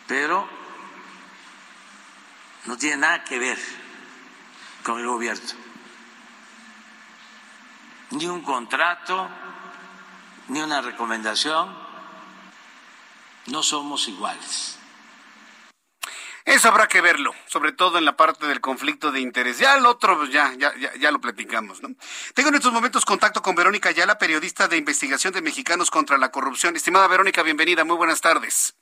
pero no tiene nada que ver con el gobierno ni un contrato, ni una recomendación. No somos iguales. Eso habrá que verlo, sobre todo en la parte del conflicto de interés. Ya el otro, pues, ya, ya, ya, lo platicamos, ¿no? Tengo en estos momentos contacto con Verónica Ayala, periodista de investigación de Mexicanos contra la Corrupción. Estimada Verónica, bienvenida, muy buenas tardes.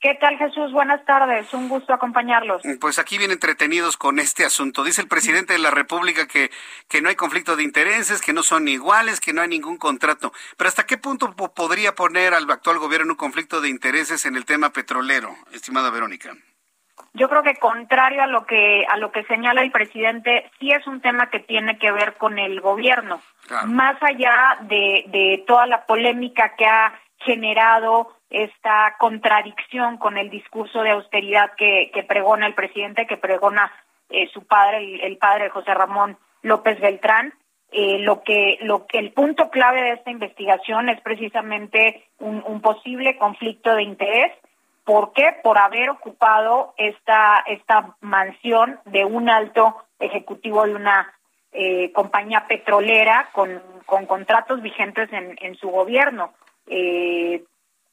¿Qué tal, Jesús? Buenas tardes. Un gusto acompañarlos. Pues aquí bien entretenidos con este asunto. Dice el presidente de la República que, que no hay conflicto de intereses, que no son iguales, que no hay ningún contrato. Pero ¿hasta qué punto podría poner al actual gobierno un conflicto de intereses en el tema petrolero, estimada Verónica? Yo creo que contrario a lo que a lo que señala el presidente, sí es un tema que tiene que ver con el gobierno. Más allá de, de toda la polémica que ha generado esta contradicción con el discurso de austeridad que, pregona el presidente, que pregona eh, su padre, el, padre de José Ramón López Beltrán. Eh, lo que lo que el punto clave de esta investigación es precisamente un, posible conflicto de interés. ¿Por qué? Por haber ocupado esta esta mansión de un alto ejecutivo de una eh, compañía petrolera con, con contratos vigentes en, en su gobierno. Eh,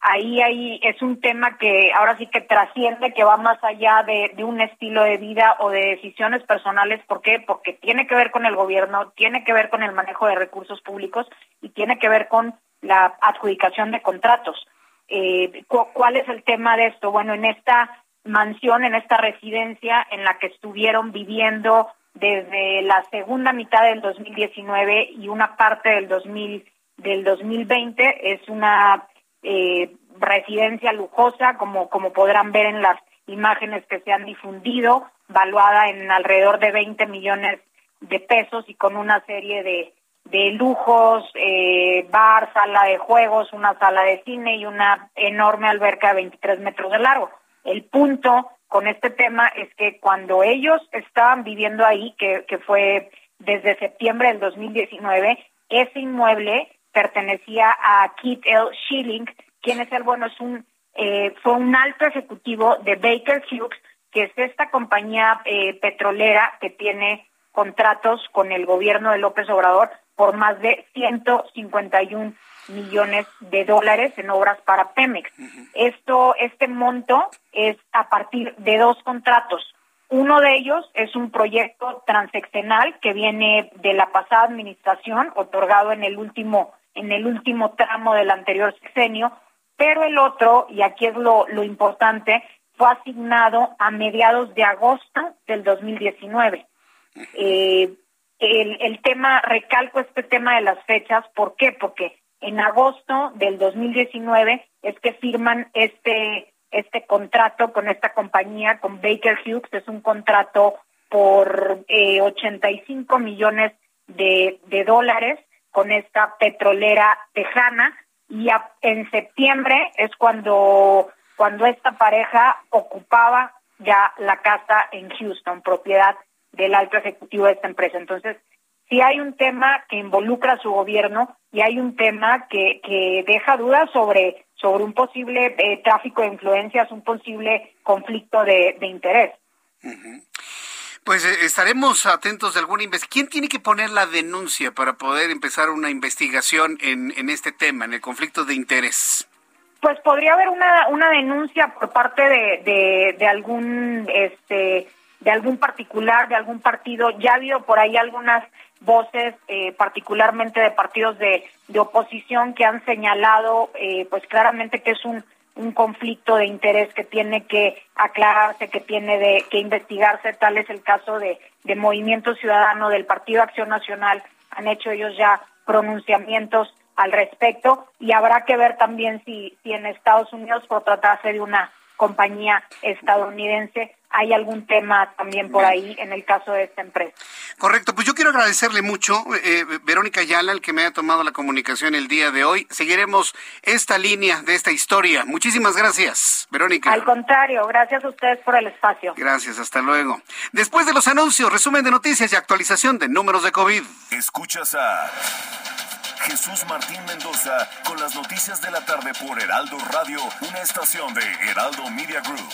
ahí, ahí es un tema que ahora sí que trasciende, que va más allá de, un estilo de vida o de decisiones personales. ¿Por qué? Porque tiene que ver con el gobierno, tiene que ver con el manejo de recursos públicos y tiene que ver con la adjudicación de contratos. Eh, ¿Cuál es el tema de esto? Bueno, en esta mansión, en esta residencia en la que estuvieron viviendo desde la segunda mitad del 2019 y una parte del 2000 del 2020 es una eh, residencia lujosa, como, como podrán ver en las imágenes que se han difundido, valuada en alrededor de 20 millones de pesos y con una serie de, de lujos, eh, bar, sala de juegos, una sala de cine y una enorme alberca de 23 metros de largo. El punto con este tema es que cuando ellos estaban viviendo ahí, que, que fue desde septiembre del 2019, ese inmueble pertenecía a Keith L. Schilling, quien es el bueno, es un, eh, fue un alto ejecutivo de Baker Hughes, que es esta compañía eh, petrolera que tiene contratos con el gobierno de López Obrador por más de 151 millones de dólares en obras para Pemex. Esto, este monto es a partir de dos contratos. Uno de ellos es un proyecto transeccional que viene de la pasada administración, otorgado en el último en el último tramo del anterior sexenio, pero el otro, y aquí es lo, importante, fue asignado a mediados de agosto del 2019. Eh, el, el tema, recalco este tema de las fechas, ¿por qué? Porque en agosto del 2019 es que firman este este contrato con esta compañía, con Baker Hughes, es un contrato por eh, 85 millones de, de dólares con esta petrolera tejana y en septiembre es cuando cuando esta pareja ocupaba ya la casa en Houston, propiedad del alto ejecutivo de esta empresa. Entonces, sí hay un tema que involucra a su gobierno y hay un tema que, que deja dudas sobre, sobre un posible eh, tráfico de influencias, un posible conflicto de, interés. Pues eh, estaremos atentos de alguna investigación. ¿Quién tiene que poner la denuncia para poder empezar una investigación en, en este tema, en el conflicto de interés? Pues podría haber una, una denuncia por parte de, de, algún este de algún particular, de algún partido. Ya ha habido por ahí algunas voces, eh, particularmente de partidos de, de oposición, que han señalado, eh, pues claramente que es un un conflicto de interés que tiene que aclararse, que tiene de, que investigarse, tal es el caso de, de Movimiento Ciudadano, del Partido Acción Nacional, han hecho ellos ya pronunciamientos al respecto y habrá que ver también si, si en Estados Unidos, por tratarse de una compañía estadounidense, hay algún tema también por ahí en el caso de esta empresa. Correcto, pues yo quiero agradecerle mucho, eh, Verónica Ayala, el que me haya tomado la comunicación el día de hoy. Seguiremos esta línea de esta historia. Muchísimas gracias, Verónica. Al contrario, gracias a ustedes por el espacio. Gracias, hasta luego. Después de los anuncios, resumen de noticias y actualización de números de COVID. Escuchas a Jesús Martín Mendoza con las noticias de la tarde por Heraldo Radio, una estación de Heraldo Media Group.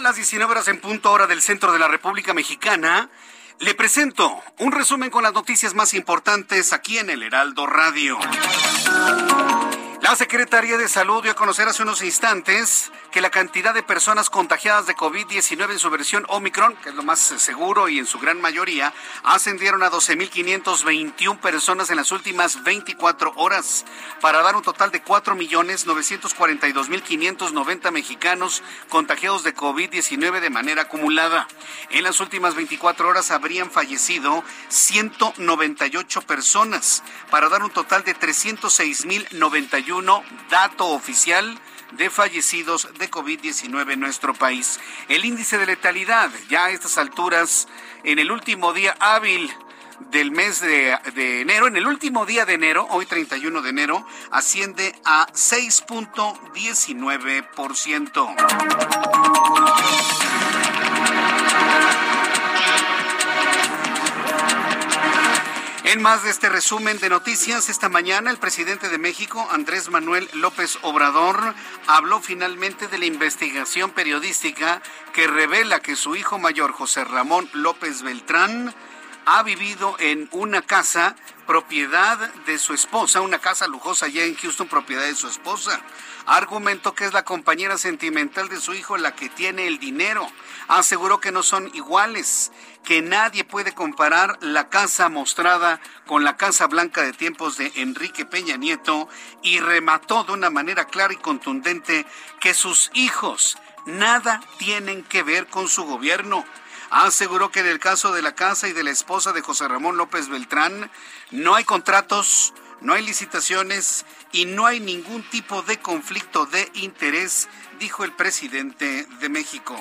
Las 19 horas en punto hora del centro de la República Mexicana. Le presento un resumen con las noticias más importantes aquí en el Heraldo Radio. La Secretaría de Salud dio a conocer hace unos instantes que la cantidad de personas contagiadas de COVID-19 en su versión Omicron, que es lo más seguro y en su gran mayoría, ascendieron a 12.521 personas en las últimas 24 horas, para dar un total de 4.942.590 mexicanos contagiados de COVID-19 de manera acumulada. En las últimas 24 horas habrían fallecido 198 personas, para dar un total de 306.091 dato oficial de fallecidos de COVID-19 en nuestro país. El índice de letalidad, ya a estas alturas, en el último día hábil del mes de, de, enero, en el último día de enero, hoy 31 de enero, asciende a 6.19%. En más de este resumen de noticias, esta mañana el presidente de México, Andrés Manuel López Obrador, habló finalmente de la investigación periodística que revela que su hijo mayor, José Ramón López Beltrán, ha vivido en una casa propiedad de su esposa, una casa lujosa allá en Houston, propiedad de su esposa. Argumentó que es la compañera sentimental de su hijo la que tiene el dinero. Aseguró que no son iguales que nadie puede comparar la casa mostrada con la Casa Blanca de tiempos de Enrique Peña Nieto y remató de una manera clara y contundente que sus hijos nada tienen que ver con su gobierno. Aseguró que en el caso de la casa y de la esposa de José Ramón López Beltrán no hay contratos, no hay licitaciones y no hay ningún tipo de conflicto de interés, dijo el presidente de México.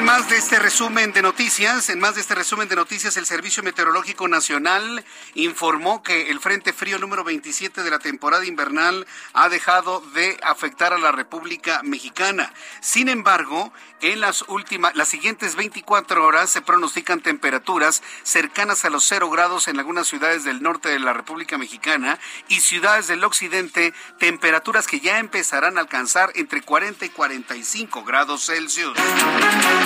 En más de este resumen de noticias, en más de este resumen de noticias, el Servicio Meteorológico Nacional informó que el Frente Frío número 27 de la temporada invernal ha dejado de afectar a la República Mexicana. Sin embargo, en las últimas, las siguientes 24 horas se pronostican temperaturas cercanas a los 0 grados en algunas ciudades del norte de la República Mexicana y ciudades del occidente, temperaturas que ya empezarán a alcanzar entre 40 y 45 grados Celsius.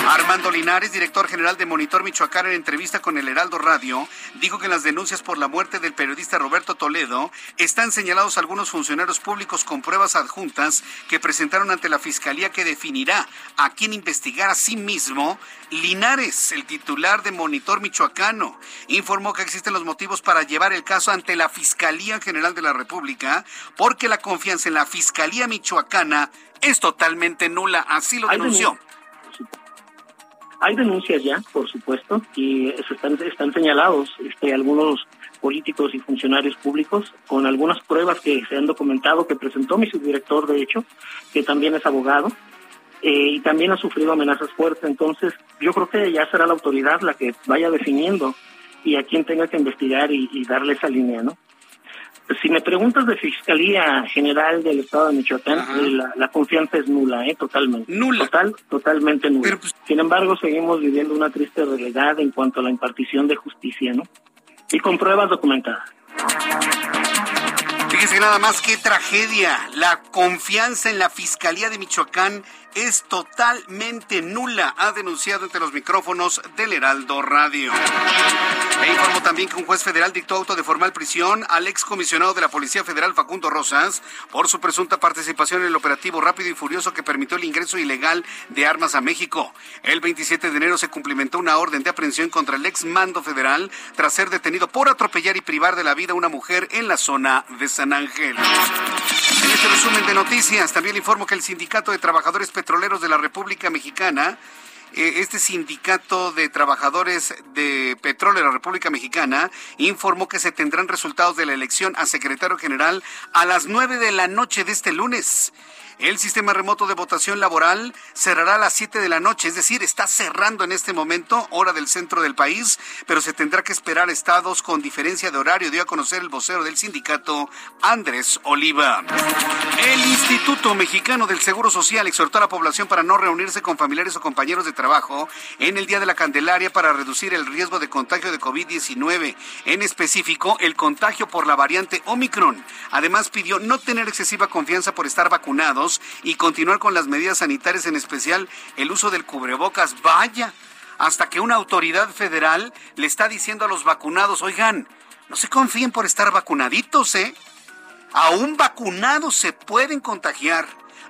Armando Linares, director general de Monitor Michoacán, en entrevista con el Heraldo Radio, dijo que en las denuncias por la muerte del periodista Roberto Toledo están señalados algunos funcionarios públicos con pruebas adjuntas que presentaron ante la Fiscalía que definirá a quién investigar a sí mismo. Linares, el titular de Monitor Michoacano, informó que existen los motivos para llevar el caso ante la Fiscalía General de la República porque la confianza en la Fiscalía Michoacana es totalmente nula. Así lo denunció. Hay denuncias ya, por supuesto, y están, están señalados este, algunos políticos y funcionarios públicos con algunas pruebas que se han documentado que presentó mi subdirector, de hecho, que también es abogado, eh, y también ha sufrido amenazas fuertes. Entonces, yo creo que ya será la autoridad la que vaya definiendo y a quien tenga que investigar y, darle esa línea, ¿no? Si me preguntas de Fiscalía General del Estado de Michoacán, eh, la, confianza es nula, ¿eh? Totalmente. Nula. Total, totalmente nula. Pues, Sin embargo, seguimos viviendo una triste realidad en cuanto a la impartición de justicia, ¿no? Y con pruebas documentadas. Fíjese nada más qué tragedia. La confianza en la Fiscalía de Michoacán es totalmente nula, ha denunciado entre los micrófonos del Heraldo Radio. E informó también que un juez federal dictó auto de formal prisión al excomisionado de la Policía Federal Facundo Rosas por su presunta participación en el operativo rápido y furioso que permitió el ingreso ilegal de armas a México. El 27 de enero se cumplimentó una orden de aprehensión contra el ex mando federal tras ser detenido por atropellar y privar de la vida a una mujer en la zona de San Ángel. En este resumen de noticias, también informo que el Sindicato de Trabajadores Petroleros de la República Mexicana eh, este sindicato de trabajadores de petróleo de la República Mexicana informó que se tendrán resultados de la elección a secretario general a las nueve de la noche de este lunes. El sistema remoto de votación laboral cerrará a las 7 de la noche, es decir, está cerrando en este momento, hora del centro del país, pero se tendrá que esperar estados con diferencia de horario, dio a conocer el vocero del sindicato, Andrés Oliva. El Instituto Mexicano del Seguro Social exhortó a la población para no reunirse con familiares o compañeros de trabajo en el Día de la Candelaria para reducir el riesgo de contagio de COVID-19, en específico el contagio por la variante Omicron. Además pidió no tener excesiva confianza por estar vacunados y continuar con las medidas sanitarias, en especial el uso del cubrebocas. Vaya, hasta que una autoridad federal le está diciendo a los vacunados, oigan, no se confíen por estar vacunaditos, ¿eh? Aún vacunados se pueden contagiar.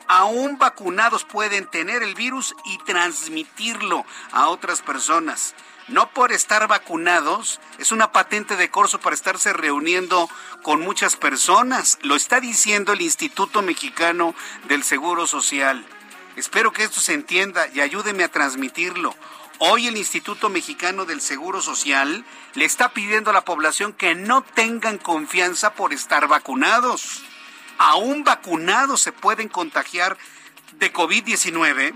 Aún vacunados pueden tener el virus y transmitirlo a otras personas no por estar vacunados, es una patente de corso para estarse reuniendo con muchas personas. Lo está diciendo el Instituto Mexicano del Seguro Social. Espero que esto se entienda y ayúdeme a transmitirlo. Hoy el Instituto Mexicano del Seguro Social le está pidiendo a la población que no tengan confianza por estar vacunados. Aún vacunados se pueden contagiar de COVID-19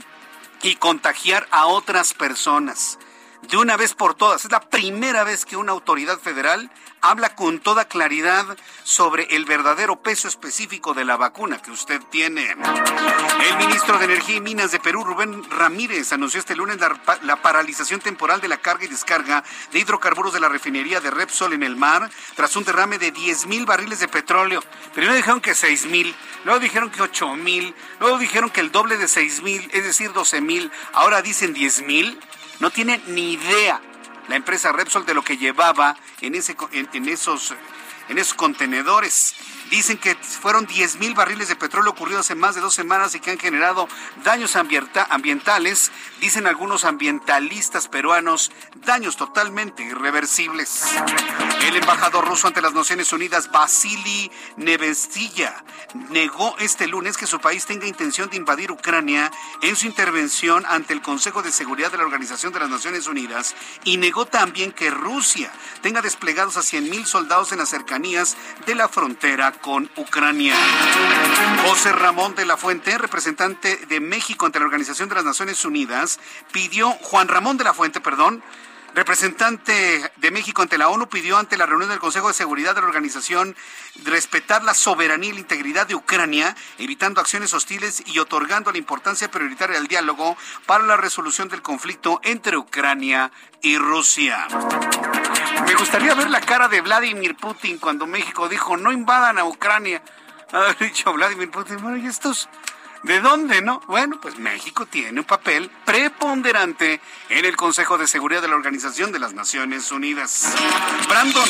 y contagiar a otras personas de una vez por todas. Es la primera vez que una autoridad federal habla con toda claridad sobre el verdadero peso específico de la vacuna que usted tiene. El ministro de Energía y Minas de Perú, Rubén Ramírez, anunció este lunes la, paralización temporal de la carga y descarga de hidrocarburos de la refinería de Repsol en el mar tras un derrame de 10 mil barriles de petróleo. Primero dijeron que 6 mil, luego dijeron que 8 mil, luego dijeron que el doble de 6 mil, es decir, 12 mil, ahora dicen 10 mil. No tiene ni idea la empresa Repsol de lo que llevaba en, ese, en, en esos contenedores. Dicen que fueron 10 mil barriles de petróleo ocurridos hace más de dos semanas y que han generado daños ambientales, dicen algunos ambientalistas peruanos, daños totalmente irreversibles. El embajador ruso ante las Naciones Unidas, Vasily Nevestilla, negó este lunes que su país tenga intención de invadir Ucrania en su intervención ante el Consejo de Seguridad de la Organización de las Naciones Unidas y negó también que Rusia tenga desplegados a 100 mil soldados en las cercanías de la frontera con Ucrania. José Ramón de la Fuente, representante de México ante la Organización de las Naciones Unidas, pidió, Juan Ramón de la Fuente, perdón, representante de México ante la ONU pidió ante la reunión del Consejo de Seguridad de la organización respetar la soberanía y la integridad de Ucrania, evitando acciones hostiles y otorgando la importancia prioritaria al diálogo para la resolución del conflicto entre Ucrania y Rusia. Me gustaría ver la cara de Vladimir Putin cuando México dijo no invadan a Ucrania. Ha dicho Vladimir Putin, bueno, ¿y estos ¿De dónde, no? Bueno, pues México tiene un papel preponderante en el Consejo de Seguridad de la Organización de las Naciones Unidas. Brandon,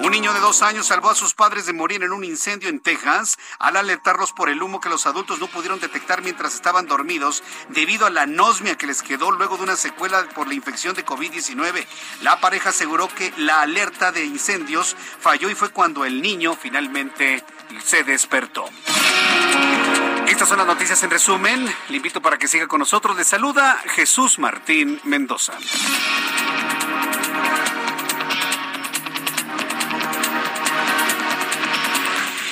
un niño de dos años, salvó a sus padres de morir en un incendio en Texas al alertarlos por el humo que los adultos no pudieron detectar mientras estaban dormidos debido a la anosmia que les quedó luego de una secuela por la infección de COVID-19. La pareja aseguró que la alerta de incendios falló y fue cuando el niño finalmente se despertó. Estas son las noticias en resumen. Le invito para que siga con nosotros. Le saluda Jesús Martín Mendoza.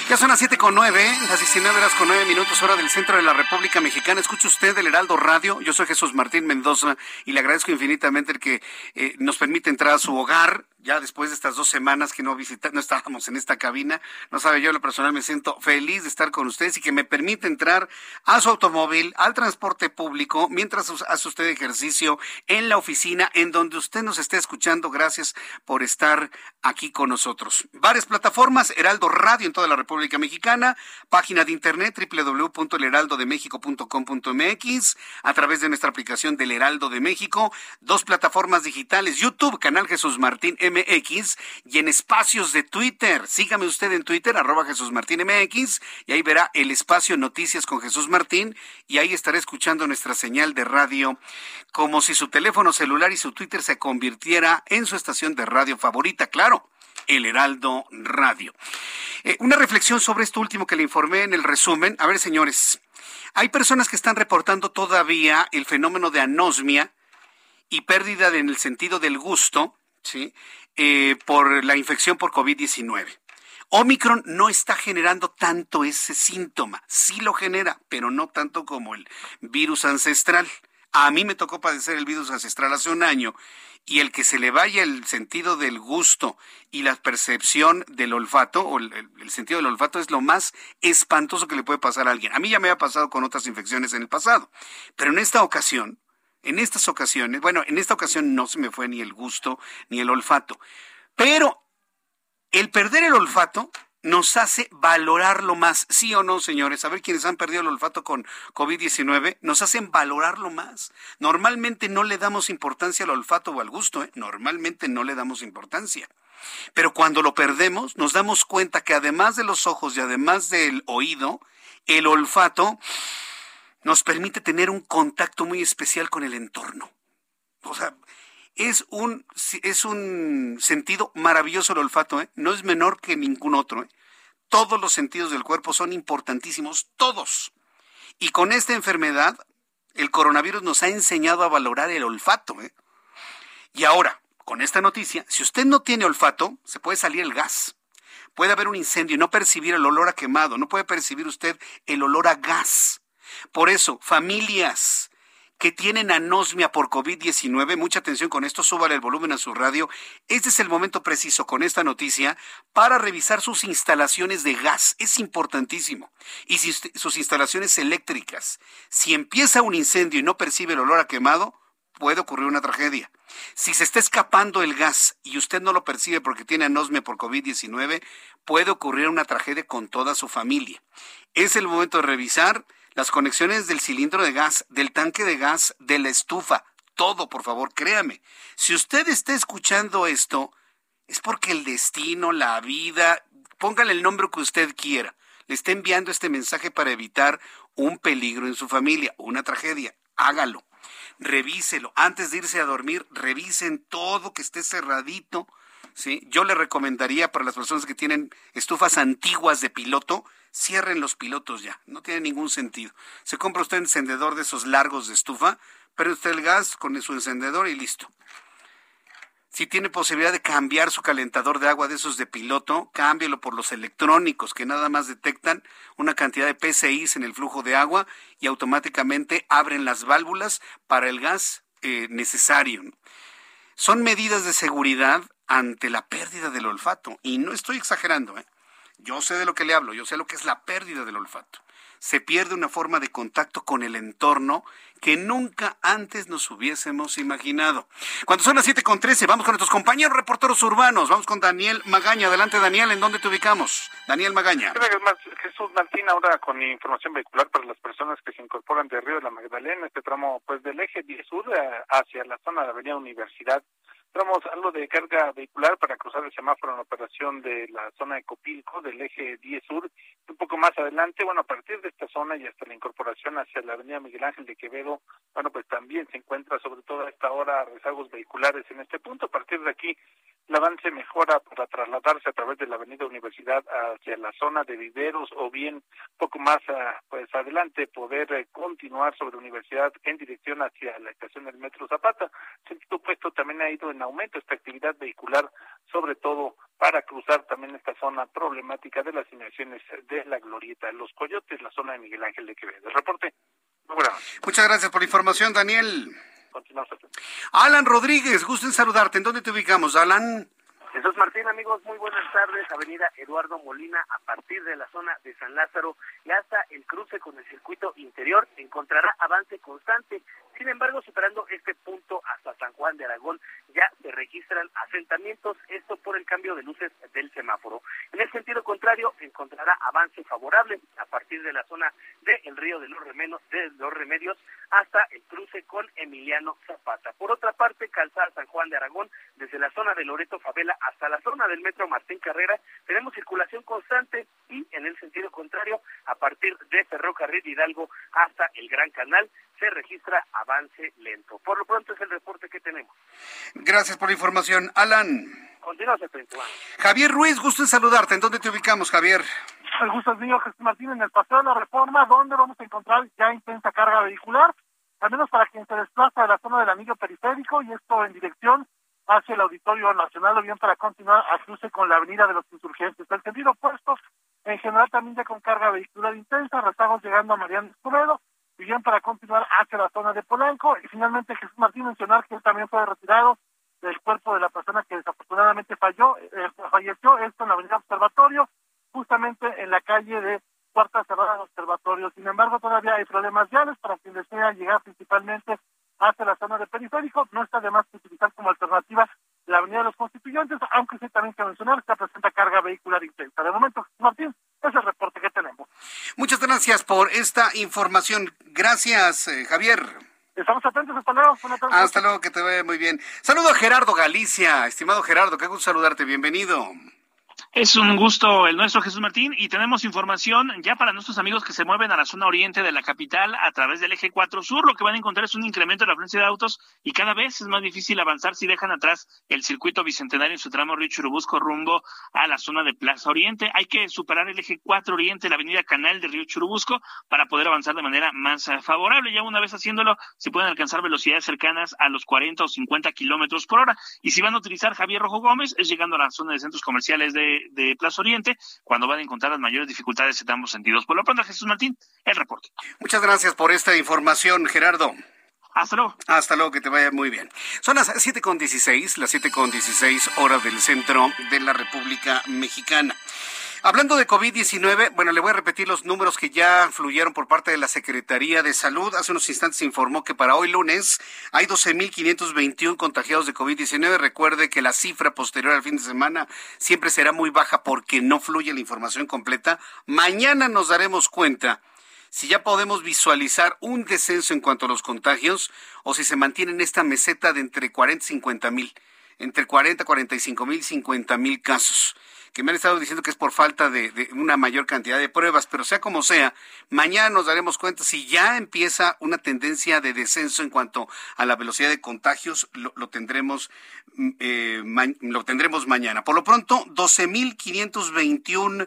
Ya son las siete con nueve, las 19 horas con nueve minutos, hora del centro de la República Mexicana. Escucha usted el Heraldo Radio. Yo soy Jesús Martín Mendoza y le agradezco infinitamente el que eh, nos permite entrar a su hogar ya después de estas dos semanas que no visita, no estábamos en esta cabina, no sabe yo, lo personal me siento feliz de estar con ustedes y que me permite entrar a su automóvil, al transporte público, mientras hace usted ejercicio en la oficina, en donde usted nos esté escuchando. Gracias por estar aquí con nosotros. Varias plataformas, Heraldo Radio en toda la República Mexicana, página de internet www.elheraldodemexico.com.mx, a través de nuestra aplicación del Heraldo de México, dos plataformas digitales, YouTube, canal Jesús Martín MX y en espacios de Twitter. Sígame usted en Twitter, arroba Jesús Martín MX, y ahí verá el espacio Noticias con Jesús Martín, y ahí estaré escuchando nuestra señal de radio como si su teléfono celular y su Twitter se convirtiera en su estación de radio favorita, claro. El Heraldo Radio. Eh, una reflexión sobre esto último que le informé en el resumen. A ver, señores, hay personas que están reportando todavía el fenómeno de anosmia y pérdida en el sentido del gusto ¿sí? Eh, por la infección por COVID-19. Omicron no está generando tanto ese síntoma. Sí lo genera, pero no tanto como el virus ancestral. A mí me tocó padecer el virus ancestral hace un año y el que se le vaya el sentido del gusto y la percepción del olfato o el, el, sentido del olfato es lo más espantoso que le puede pasar a alguien. A mí ya me ha pasado con otras infecciones en el pasado, pero en esta ocasión en estas ocasiones, bueno, en esta ocasión no se me fue ni el gusto ni el olfato, pero el perder el olfato nos hace valorarlo más, sí o no, señores. A ver quienes han perdido el olfato con COVID-19, nos hacen valorarlo más. Normalmente no le damos importancia al olfato o al gusto, ¿eh? normalmente no le damos importancia. Pero cuando lo perdemos, nos damos cuenta que además de los ojos y además del oído, el olfato nos permite tener un contacto muy especial con el entorno. O sea, es un, es un sentido maravilloso el olfato, ¿eh? no es menor que ningún otro. ¿eh? Todos los sentidos del cuerpo son importantísimos, todos. Y con esta enfermedad, el coronavirus nos ha enseñado a valorar el olfato. ¿eh? Y ahora, con esta noticia, si usted no tiene olfato, se puede salir el gas. Puede haber un incendio y no percibir el olor a quemado, no puede percibir usted el olor a gas. Por eso, familias que tienen anosmia por COVID-19, mucha atención con esto, súbale el volumen a su radio. Este es el momento preciso con esta noticia para revisar sus instalaciones de gas. Es importantísimo. Y sus instalaciones eléctricas, si empieza un incendio y no percibe el olor a quemado, puede ocurrir una tragedia. Si se está escapando el gas y usted no lo percibe porque tiene anosmia por COVID-19, puede ocurrir una tragedia con toda su familia. Es el momento de revisar las conexiones del cilindro de gas, del tanque de gas, de la estufa, todo, por favor, créame. Si usted está escuchando esto, es porque el destino, la vida, póngale el nombre que usted quiera, le está enviando este mensaje para evitar un peligro en su familia, una tragedia. Hágalo. Revíselo. Antes de irse a dormir, revisen todo que esté cerradito. ¿sí? Yo le recomendaría para las personas que tienen estufas antiguas de piloto, cierren los pilotos ya, no tiene ningún sentido. Se compra usted un encendedor de esos largos de estufa, pero usted el gas con su encendedor y listo. Si tiene posibilidad de cambiar su calentador de agua de esos de piloto, cámbielo por los electrónicos que nada más detectan una cantidad de PCIs en el flujo de agua y automáticamente abren las válvulas para el gas eh, necesario. Son medidas de seguridad ante la pérdida del olfato y no estoy exagerando. ¿eh? Yo sé de lo que le hablo, yo sé lo que es la pérdida del olfato. Se pierde una forma de contacto con el entorno que nunca antes nos hubiésemos imaginado. Cuando son las siete con trece, vamos con nuestros compañeros reporteros urbanos. Vamos con Daniel Magaña. Adelante, Daniel, ¿en dónde te ubicamos? Daniel Magaña. Jesús Martín, ahora con información vehicular para las personas que se incorporan de Río de la Magdalena, este tramo pues del eje 10 sur eh, hacia la zona de la Avenida Universidad Tenemos algo de carga vehicular para cruzar el semáforo en operación de la zona de Copilco, del eje 10 sur. Un poco más adelante, bueno, a partir de esta zona y hasta la incorporación hacia la avenida Miguel Ángel de Quevedo, bueno, pues también se encuentra sobre todo a esta hora rezagos vehiculares en este punto. A partir de aquí, el avance mejora para trasladarse a través de la avenida Universidad hacia la zona de viveros o bien poco más ah, pues adelante poder eh, continuar sobre Universidad en dirección hacia la estación del Metro Zapata. Sentido opuesto también ha ido en aumento esta actividad vehicular, sobre todo para cruzar también esta zona problemática de las inmersiones de la Glorieta, los Coyotes, la zona de Miguel Ángel de Quevedo. Reporte. Muchas gracias por la información, Daniel. Alan Rodríguez, gusto en saludarte. ¿En dónde te ubicamos, Alan? Jesús Martín, amigos, muy buenas tardes. Avenida Eduardo Molina, a partir de la zona de San Lázaro y hasta el cruce con el circuito interior, encontrará avance constante. Sin embargo, superando este punto hasta San Juan de Aragón, ya se registran asentamientos, esto por el cambio de luces del semáforo. En el sentido contrario, encontrará avance favorable a partir de la zona del río de los, Remedios, de los Remedios hasta el cruce con Emiliano Zapata. Por otra parte, calzada San Juan de Aragón, desde la zona de Loreto Favela hasta la zona del metro Martín Carrera, tenemos circulación constante y en el sentido contrario, a partir de Ferrocarril Hidalgo hasta el Gran Canal, se registra avance lento. Por lo pronto es el reporte que tenemos. Gracias por la información. Alan. Continúa, Javier Ruiz, gusto en saludarte. ¿En dónde te ubicamos, Javier? El gusto es mío, Jesús Martín, en el Paseo de la Reforma, donde vamos a encontrar ya intensa carga vehicular, al menos para quien se desplaza de la zona del anillo periférico, y esto en dirección hacia el Auditorio Nacional, o bien para continuar a cruce con la Avenida de los Insurgentes. El sentido opuesto, en general también ya con carga vehicular intensa, rezagos llegando a Mariano Escobedo, bien para continuar hacia la zona de Polanco. Y finalmente Jesús Martín mencionar que él también fue retirado del cuerpo de la persona que desafortunadamente falló, eh, falleció, esto en la avenida Observatorio, justamente en la calle de Cuarta Cerrada Observatorio. Sin embargo, todavía hay problemas viales para quien desea llegar principalmente hacia la zona de periférico. No está de más que utilizar como alternativa la avenida de los Constituyentes, aunque sí también que mencionar que presenta carga vehicular intensa. De momento, Martín, es el reporte que tenemos. Muchas gracias por esta información. Gracias, eh, Javier. Estamos atentos, hasta luego. Hasta luego, que te vaya muy bien. Saludo a Gerardo Galicia. Estimado Gerardo, qué gusto saludarte. Bienvenido. Es un gusto el nuestro Jesús Martín y tenemos información ya para nuestros amigos que se mueven a la zona oriente de la capital a través del eje 4 sur. Lo que van a encontrar es un incremento de la afluencia de autos y cada vez es más difícil avanzar si dejan atrás el circuito bicentenario en su tramo Río Churubusco rumbo a la zona de Plaza Oriente. Hay que superar el eje 4 oriente, la avenida Canal de Río Churubusco para poder avanzar de manera más favorable. Ya una vez haciéndolo, se pueden alcanzar velocidades cercanas a los 40 o 50 kilómetros por hora. Y si van a utilizar Javier Rojo Gómez, es llegando a la zona de centros comerciales de de Plaza Oriente, cuando van a encontrar las mayores dificultades en ambos sentidos. Por lo pronto, Jesús Martín, el reporte. Muchas gracias por esta información, Gerardo. Hasta luego. Hasta luego, que te vaya muy bien. Son las 7.16, las 7.16 horas del centro de la República Mexicana. Hablando de COVID-19, bueno, le voy a repetir los números que ya fluyeron por parte de la Secretaría de Salud. Hace unos instantes informó que para hoy lunes hay 12.521 contagiados de COVID-19. Recuerde que la cifra posterior al fin de semana siempre será muy baja porque no fluye la información completa. Mañana nos daremos cuenta si ya podemos visualizar un descenso en cuanto a los contagios o si se mantiene en esta meseta de entre 40 y 50 mil, entre 40, 45 mil, 50 mil casos que me han estado diciendo que es por falta de, una mayor cantidad de pruebas, pero sea como sea, mañana nos daremos cuenta si ya empieza una tendencia de descenso en cuanto a la velocidad de contagios, lo, tendremos mm, eh, lo tendremos mañana. Por lo pronto, 12.521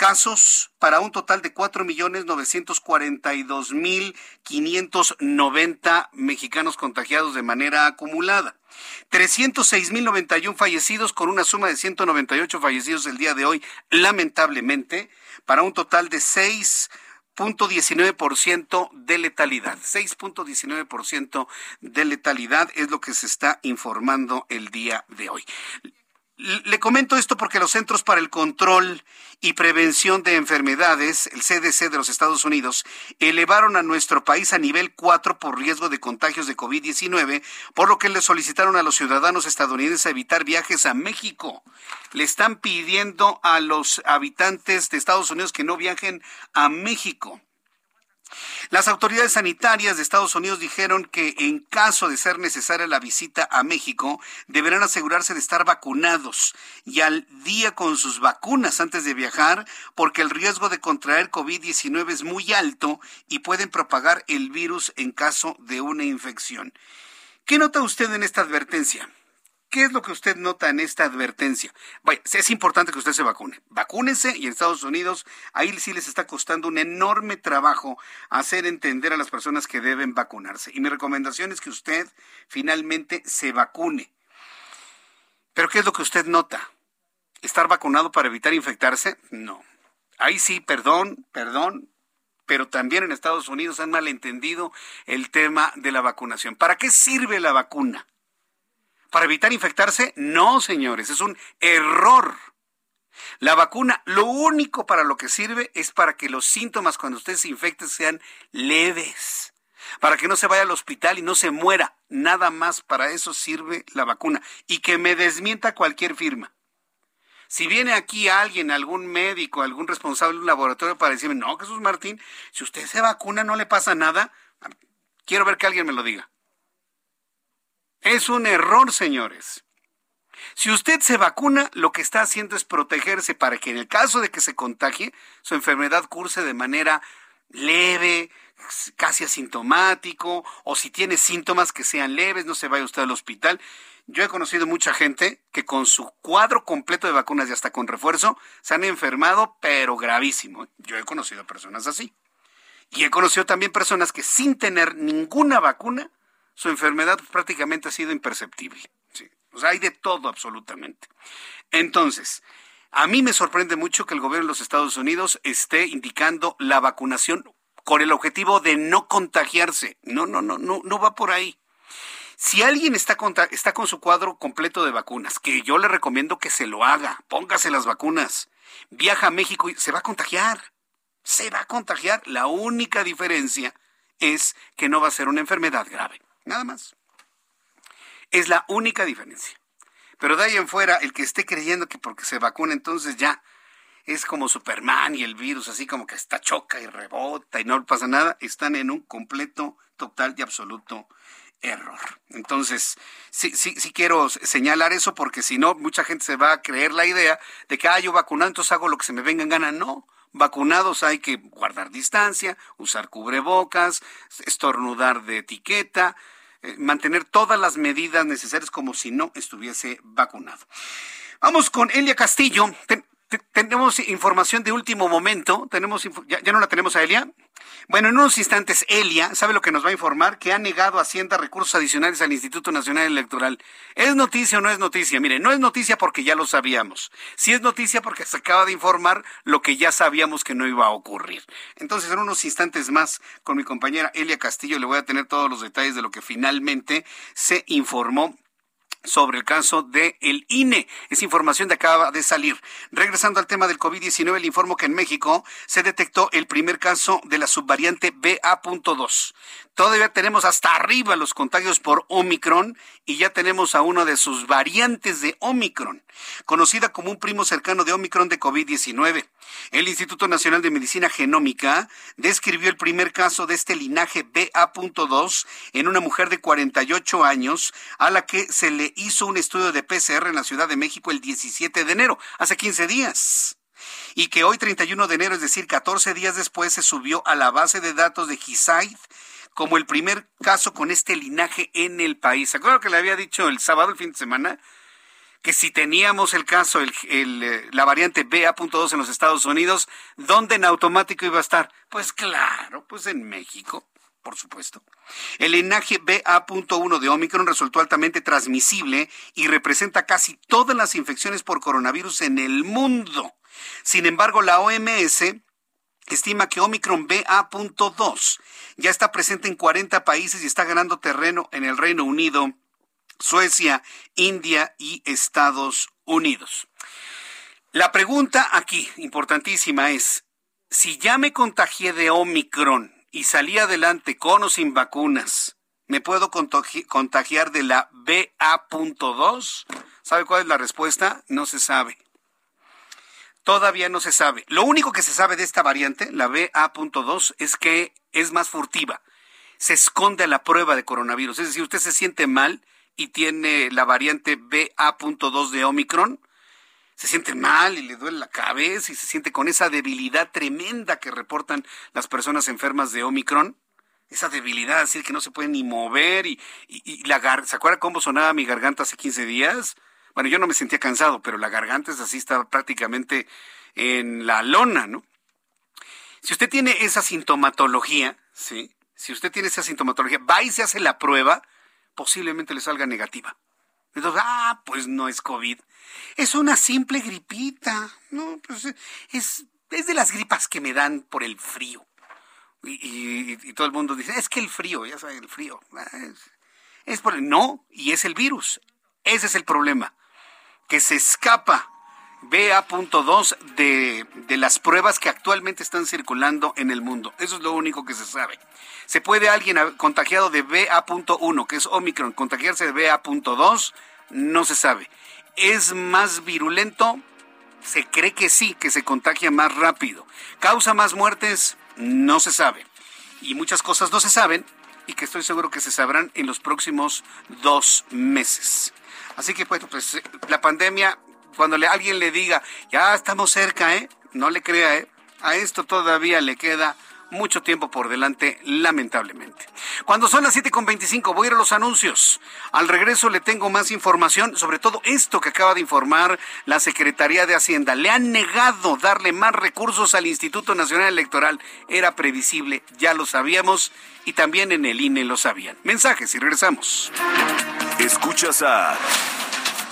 casos para un total de 4.942.590 mexicanos contagiados de manera acumulada. 306.091 fallecidos con una suma de 198 fallecidos el día de hoy, lamentablemente, para un total de 6.19% de letalidad. 6.19% de letalidad es lo que se está informando el día de hoy. Le comento esto porque los Centros para el Control y Prevención de Enfermedades, el CDC de los Estados Unidos, elevaron a nuestro país a nivel 4 por riesgo de contagios de COVID-19, por lo que le solicitaron a los ciudadanos estadounidenses evitar viajes a México. Le están pidiendo a los habitantes de Estados Unidos que no viajen a México. Las autoridades sanitarias de Estados Unidos dijeron que en caso de ser necesaria la visita a México, deberán asegurarse de estar vacunados y al día con sus vacunas antes de viajar, porque el riesgo de contraer COVID-19 es muy alto y pueden propagar el virus en caso de una infección. ¿Qué nota usted en esta advertencia? ¿Qué es lo que usted nota en esta advertencia? Vaya, es importante que usted se vacune. Vacúnese y en Estados Unidos ahí sí les está costando un enorme trabajo hacer entender a las personas que deben vacunarse. Y mi recomendación es que usted finalmente se vacune. Pero ¿qué es lo que usted nota? ¿Estar vacunado para evitar infectarse? No. Ahí sí, perdón, perdón, pero también en Estados Unidos han malentendido el tema de la vacunación. ¿Para qué sirve la vacuna? ¿Para evitar infectarse? No, señores, es un error. La vacuna, lo único para lo que sirve es para que los síntomas cuando usted se infecte sean leves, para que no se vaya al hospital y no se muera. Nada más para eso sirve la vacuna. Y que me desmienta cualquier firma. Si viene aquí alguien, algún médico, algún responsable de un laboratorio para decirme, no, Jesús Martín, si usted se vacuna no le pasa nada, quiero ver que alguien me lo diga. Es un error, señores. Si usted se vacuna, lo que está haciendo es protegerse para que en el caso de que se contagie, su enfermedad curse de manera leve, casi asintomático, o si tiene síntomas que sean leves, no se vaya usted al hospital. Yo he conocido mucha gente que con su cuadro completo de vacunas y hasta con refuerzo se han enfermado, pero gravísimo. Yo he conocido personas así. Y he conocido también personas que sin tener ninguna vacuna su enfermedad prácticamente ha sido imperceptible. O sea, hay de todo absolutamente. Entonces, a mí me sorprende mucho que el gobierno de los Estados Unidos esté indicando la vacunación con el objetivo de no contagiarse. No, no, no, no, no va por ahí. Si alguien está con, está con su cuadro completo de vacunas, que yo le recomiendo que se lo haga, póngase las vacunas, viaja a México y se va a contagiar. Se va a contagiar. La única diferencia es que no va a ser una enfermedad grave. Nada más. Es la única diferencia. Pero de ahí en fuera, el que esté creyendo que porque se vacuna entonces ya es como Superman y el virus así como que está choca y rebota y no pasa nada, están en un completo, total y absoluto error. Entonces, sí, sí, sí quiero señalar eso porque si no, mucha gente se va a creer la idea de que, ah, yo vacunado, entonces hago lo que se me venga en gana. No, vacunados hay que guardar distancia, usar cubrebocas, estornudar de etiqueta, eh, mantener todas las medidas necesarias como si no estuviese vacunado. Vamos con Elia Castillo. Tenemos información de último momento. Tenemos ya, ya no la tenemos a Elia. Bueno, en unos instantes, Elia sabe lo que nos va a informar, que ha negado a Hacienda recursos adicionales al Instituto Nacional Electoral. ¿Es noticia o no es noticia? Mire, no es noticia porque ya lo sabíamos. Sí es noticia porque se acaba de informar lo que ya sabíamos que no iba a ocurrir. Entonces, en unos instantes más, con mi compañera Elia Castillo, le voy a tener todos los detalles de lo que finalmente se informó sobre el caso del el INE. Es información de acaba de salir. Regresando al tema del COVID-19, le informo que en México se detectó el primer caso de la subvariante BA.2. Todavía tenemos hasta arriba los contagios por Omicron y ya tenemos a una de sus variantes de Omicron, conocida como un primo cercano de Omicron de COVID-19. El Instituto Nacional de Medicina Genómica describió el primer caso de este linaje BA.2 en una mujer de 48 años a la que se le hizo un estudio de PCR en la Ciudad de México el 17 de enero, hace 15 días y que hoy 31 de enero, es decir, 14 días después, se subió a la base de datos de GISAID como el primer caso con este linaje en el país. ¿Se acuerdan que le había dicho el sábado, el fin de semana? Que si teníamos el caso, el, eh, la variante BA.2 en los Estados Unidos, ¿dónde en automático iba a estar? Pues claro, pues en México por supuesto. El linaje BA.1 de Omicron resultó altamente transmisible y representa casi todas las infecciones por coronavirus en el mundo. Sin embargo, la OMS estima que Omicron BA.2 ya está presente en 40 países y está ganando terreno en el Reino Unido, Suecia, India y Estados Unidos. La pregunta aquí, importantísima, es, si ya me contagié de Omicron y salí adelante con o sin vacunas, ¿me puedo contagiar de la BA.2? ¿Sabe cuál es la respuesta? No se sabe. Todavía no se sabe. Lo único que se sabe de esta variante, la BA.2, es que es más furtiva. Se esconde la prueba de coronavirus. Es decir, usted se siente mal y tiene la variante BA.2 de Omicron, se siente mal y le duele la cabeza y se siente con esa debilidad tremenda que reportan las personas enfermas de Omicron. Esa debilidad, decir que no se puede ni mover y, la ¿se acuerda cómo sonaba mi garganta hace 15 días? Bueno, yo no me sentía cansado, pero la garganta es así, está prácticamente en la lona, ¿no? Si usted tiene esa sintomatología, ¿sí? Si usted tiene esa sintomatología, va y se hace la prueba, posiblemente le salga negativa. Entonces, ah, pues no es COVID. Es una simple gripita. No, pues es, es de las gripas que me dan por el frío. Y, todo el mundo dice, es que el frío, ya saben, el frío. Ah, es, es por el, no, y es el virus. Ese es el problema. Que se escapa BA.2 de, de las pruebas que actualmente están circulando en el mundo. Eso es lo único que se sabe. ¿Se puede alguien contagiado de BA.1, que es Omicron, contagiarse de BA.2? No se sabe. ¿Es más virulento? Se cree que sí, que se contagia más rápido. ¿Causa más muertes? No se sabe. Y muchas cosas no se saben y que estoy seguro que se sabrán en los próximos dos meses. Así que, pues, pues la pandemia cuando le, alguien le diga, ya estamos cerca, ¿eh? No le crea, ¿eh? A esto todavía le queda mucho tiempo por delante, lamentablemente. Cuando son las 7.25 voy a ir a los anuncios. Al regreso le tengo más información, sobre todo esto que acaba de informar la Secretaría de Hacienda. Le han negado darle más recursos al Instituto Nacional Electoral. Era previsible, ya lo sabíamos y también en el INE lo sabían. Mensajes y regresamos. Escuchas a...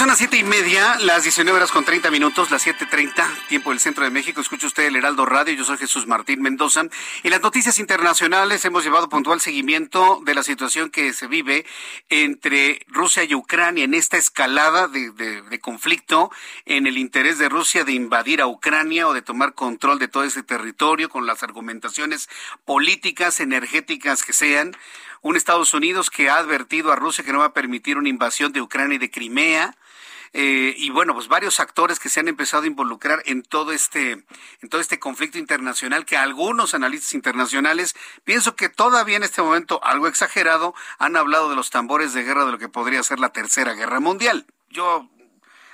Son las siete y media, las 19 horas con 30 minutos, las 7.30, tiempo del centro de México. Escucha usted el Heraldo Radio. Yo soy Jesús Martín Mendoza. Y las noticias internacionales hemos llevado puntual seguimiento de la situación que se vive entre Rusia y Ucrania en esta escalada de conflicto en el interés de Rusia de invadir a Ucrania o de tomar control de todo ese territorio con las argumentaciones políticas, energéticas que sean un Estados Unidos que ha advertido a Rusia que no va a permitir una invasión de Ucrania y de Crimea, eh, y bueno, pues varios actores que se han empezado a involucrar en todo este, en todo este conflicto internacional que algunos analistas internacionales, pienso que todavía en este momento, algo exagerado, han hablado de los tambores de guerra de lo que podría ser la tercera guerra mundial. Yo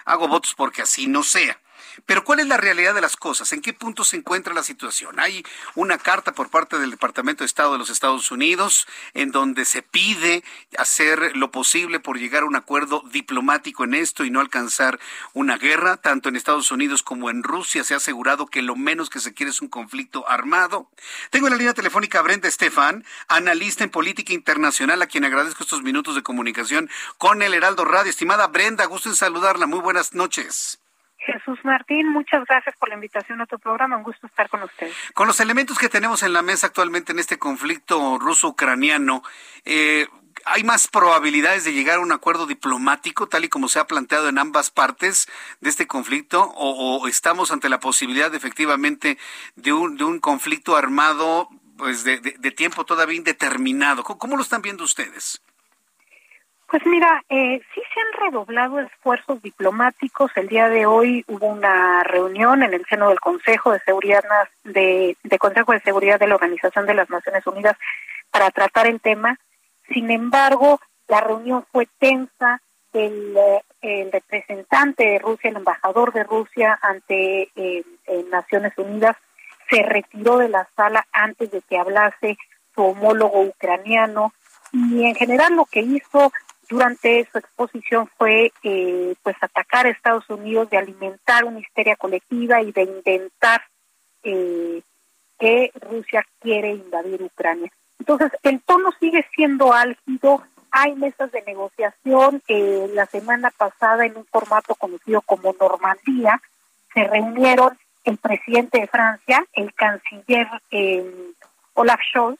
hago votos porque así no sea. Pero ¿cuál es la realidad de las cosas? ¿En qué punto se encuentra la situación? Hay una carta por parte del Departamento de Estado de los Estados Unidos en donde se pide hacer lo posible por llegar a un acuerdo diplomático en esto y no alcanzar una guerra. Tanto en Estados Unidos como en Rusia se ha asegurado que lo menos que se quiere es un conflicto armado. Tengo en la línea telefónica a Brenda Estefan, analista en política internacional, a quien agradezco estos minutos de comunicación con el Heraldo Radio. Estimada Brenda, gusto en saludarla. Muy buenas noches. Jesús Martín, muchas gracias por la invitación a tu programa. Un gusto estar con ustedes. Con los elementos que tenemos en la mesa actualmente en este conflicto ruso-ucraniano, eh, ¿hay más probabilidades de llegar a un acuerdo diplomático, tal y como se ha planteado en ambas partes de este conflicto? ¿O, estamos ante la posibilidad efectivamente de un, de un conflicto armado pues de, tiempo todavía indeterminado? ¿Cómo lo están viendo ustedes? Pues mira, eh, sí se han redoblado esfuerzos diplomáticos. El día de hoy hubo una reunión en el seno del Consejo de Seguridad de, Consejo de Seguridad de la Organización de las Naciones Unidas para tratar el tema. Sin embargo, la reunión fue tensa. El, eh, representante de Rusia, el embajador de Rusia ante Naciones Unidas, se retiró de la sala antes de que hablase su homólogo ucraniano y en general lo que hizo durante su exposición fue eh, pues atacar a Estados Unidos, de alimentar una histeria colectiva y de intentar eh, que Rusia quiere invadir Ucrania. Entonces, el tono sigue siendo álgido, hay mesas de negociación. Eh, la semana pasada, en un formato conocido como Normandía, se reunieron el presidente de Francia, el canciller eh, Olaf Scholz,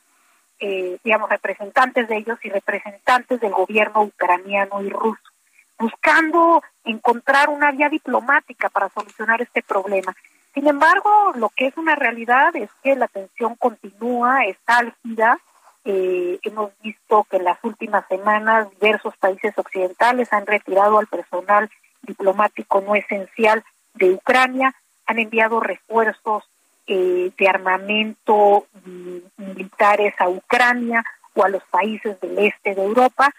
eh, digamos, representantes de ellos y representantes del gobierno ucraniano y ruso, buscando encontrar una vía diplomática para solucionar este problema. Sin embargo, lo que es una realidad es que la tensión continúa, está álgida, eh, hemos visto que en las últimas semanas diversos países occidentales han retirado al personal diplomático no esencial de Ucrania, han enviado refuerzos eh, de armamento mm, militares a Ucrania o a los países del este de Europa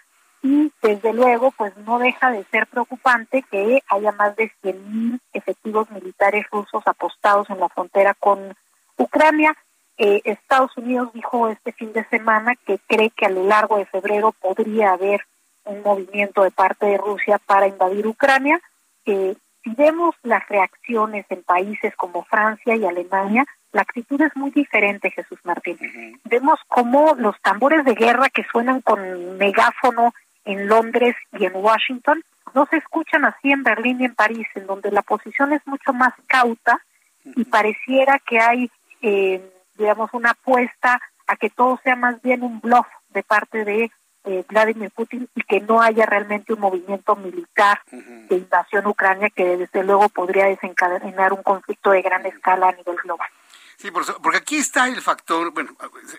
y desde luego pues no deja de ser preocupante que haya más de 100.000 efectivos militares rusos apostados en la frontera con Ucrania eh, Estados Unidos dijo este fin de semana que cree que a lo largo de febrero podría haber un movimiento de parte de Rusia para invadir Ucrania. Eh, si vemos las reacciones en países como Francia y Alemania, la actitud es muy diferente, Jesús Martín. Vemos cómo los tambores de guerra que suenan con megáfono en Londres y en Washington no se escuchan así en Berlín y en París, en donde la posición es mucho más cauta y pareciera que hay eh, digamos, una apuesta a que todo sea más bien un bluff de parte de eh, Vladimir Putin y que no haya realmente un movimiento militar de invasión ucrania que desde luego podría desencadenar un conflicto de gran escala a nivel global. Sí, porque aquí está el factor, bueno,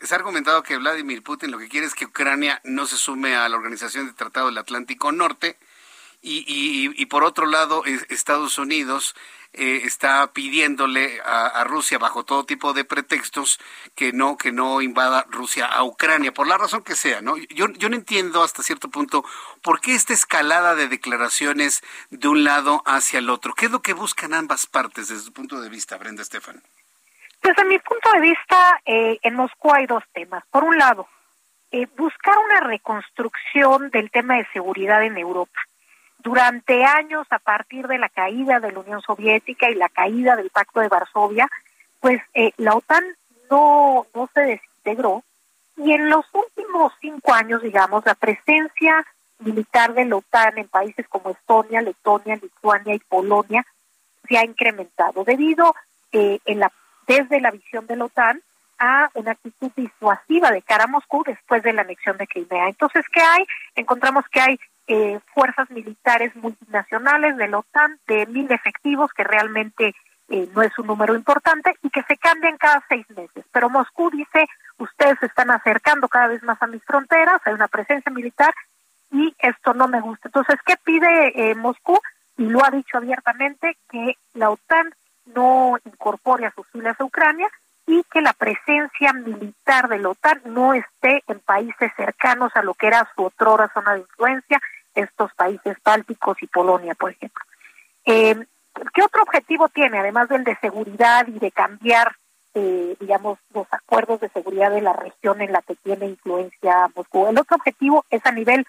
se ha argumentado que Vladimir Putin lo que quiere es que Ucrania no se sume a la Organización de Tratado del Atlántico Norte y, y, y por otro lado Estados Unidos eh, está pidiéndole a, Rusia bajo todo tipo de pretextos que no que no invada Rusia a Ucrania por la razón que sea no yo yo no entiendo hasta cierto punto por qué esta escalada de declaraciones de un lado hacia el otro. Qué es lo que buscan ambas partes desde su punto de vista Brenda Estefan a mi punto de vista eh, en Moscú hay dos temas. Por un lado eh, buscar una reconstrucción del tema de seguridad en Europa durante años, a partir de la caída de la Unión Soviética y la caída del Pacto de Varsovia, pues eh, la OTAN no, no se desintegró y en los últimos cinco años, digamos, la presencia militar de la OTAN en países como Estonia, Letonia, Lituania y Polonia se ha incrementado debido eh, en la, desde la visión de la OTAN a una actitud disuasiva de cara a Moscú después de la anexión de Crimea. Entonces, ¿qué hay? Encontramos que hay eh, fuerzas militares multinacionales de la OTAN de mil efectivos, que realmente eh, no es un número importante, y que se cambian cada seis meses. Pero Moscú dice, ustedes se están acercando cada vez más a mis fronteras, hay una presencia militar, y esto no me gusta. Entonces, ¿qué pide eh, Moscú? Y lo ha dicho abiertamente, que la OTAN no incorpore a sus filas a Ucrania y que la presencia militar de la OTAN no esté en países cercanos a lo que era su otrora zona de influencia, estos países bálticos y Polonia, por ejemplo. Eh, ¿Qué otro objetivo tiene, además del de seguridad y de cambiar, eh, digamos, los acuerdos de seguridad de la región en la que tiene influencia Moscú? El otro objetivo es a nivel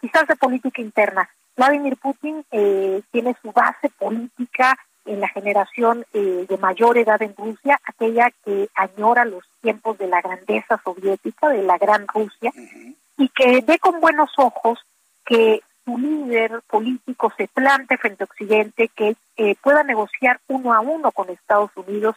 quizás de política interna. Vladimir Putin eh, tiene su base política en la generación de mayor edad en Rusia, aquella que añora los tiempos de la grandeza soviética, de la gran Rusia, y que ve con buenos ojos que su líder político se plante frente a Occidente, que eh, pueda negociar uno a uno con Estados Unidos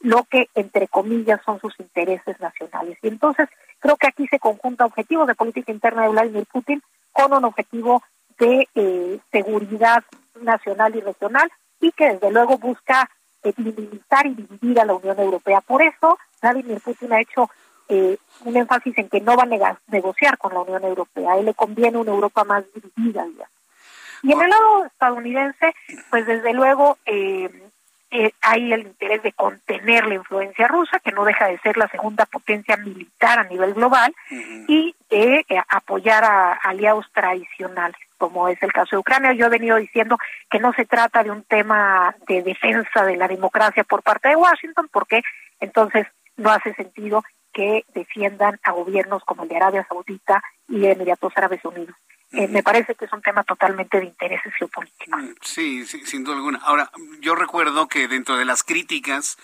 lo que, entre comillas, son sus intereses nacionales. Y entonces creo que aquí se conjunta objetivos de política interna de Vladimir Putin con un objetivo de eh, seguridad nacional y regional y que desde luego busca eh, limitar y dividir a la Unión Europea. Por eso Vladimir Putin ha hecho eh, un énfasis en que no va a negociar con la Unión Europea. A él le conviene una Europa más dividida. Y en el lado estadounidense, pues desde luego eh, eh, hay el interés de contener la influencia rusa, que no deja de ser la segunda potencia militar a nivel global, y de apoyar a aliados tradicionales como es el caso de Ucrania. Yo he venido diciendo que no se trata de un tema de defensa de la democracia por parte de Washington, porque entonces no hace sentido que defiendan a gobiernos como el de Arabia Saudita y de Emiratos Árabes Unidos. Eh, me parece que es un tema totalmente de intereses geopolíticos. Mm, sí, sí, sin duda alguna. Ahora, yo recuerdo que dentro de las críticas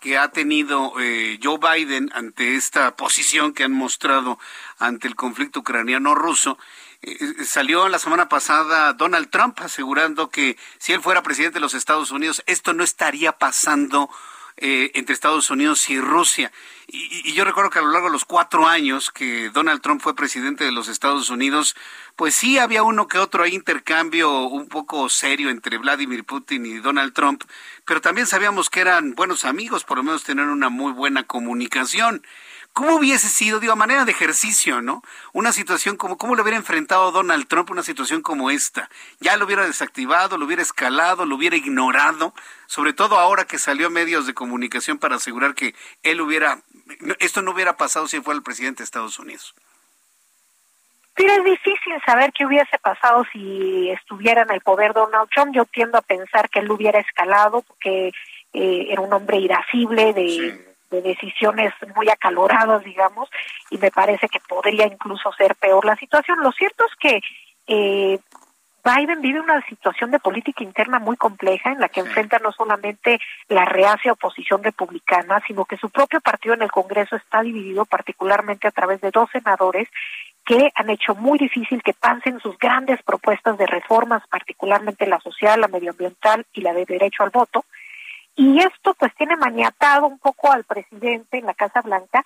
que ha tenido eh, Joe Biden ante esta posición que han mostrado ante el conflicto ucraniano-ruso, eh, salió la semana pasada Donald Trump asegurando que si él fuera presidente de los Estados Unidos, esto no estaría pasando eh, entre Estados Unidos y Rusia. Y, yo recuerdo que a lo largo de los cuatro años que Donald Trump fue presidente de los Estados Unidos, pues sí había uno que otro intercambio un poco serio entre Vladimir Putin y Donald Trump, pero también sabíamos que eran buenos amigos, por lo menos tener una muy buena comunicación. ¿Cómo hubiese sido, digo, a manera de ejercicio, ¿no? Una situación como, ¿cómo lo hubiera enfrentado Donald Trump una situación como esta? ¿Ya lo hubiera desactivado, lo hubiera escalado, lo hubiera ignorado? Sobre todo ahora que salió medios de comunicación para asegurar que él hubiera, esto no hubiera pasado si fuera el presidente de Estados Unidos. Pero es difícil saber qué hubiese pasado si estuviera en el poder Donald Trump. Yo tiendo a pensar que él lo hubiera escalado porque eh, era un hombre irascible de de decisiones muy acaloradas, digamos, y me parece que podría incluso ser peor la situación. Lo cierto es que eh, Biden vive una situación de política interna muy compleja en la que enfrenta no solamente la reacia oposición republicana, sino que su propio partido en el Congreso está dividido particularmente a través de dos senadores que han hecho muy difícil que pasen sus grandes propuestas de reformas, particularmente la social, la medioambiental y la de derecho al voto, y esto pues tiene maniatado un poco al presidente en la Casa Blanca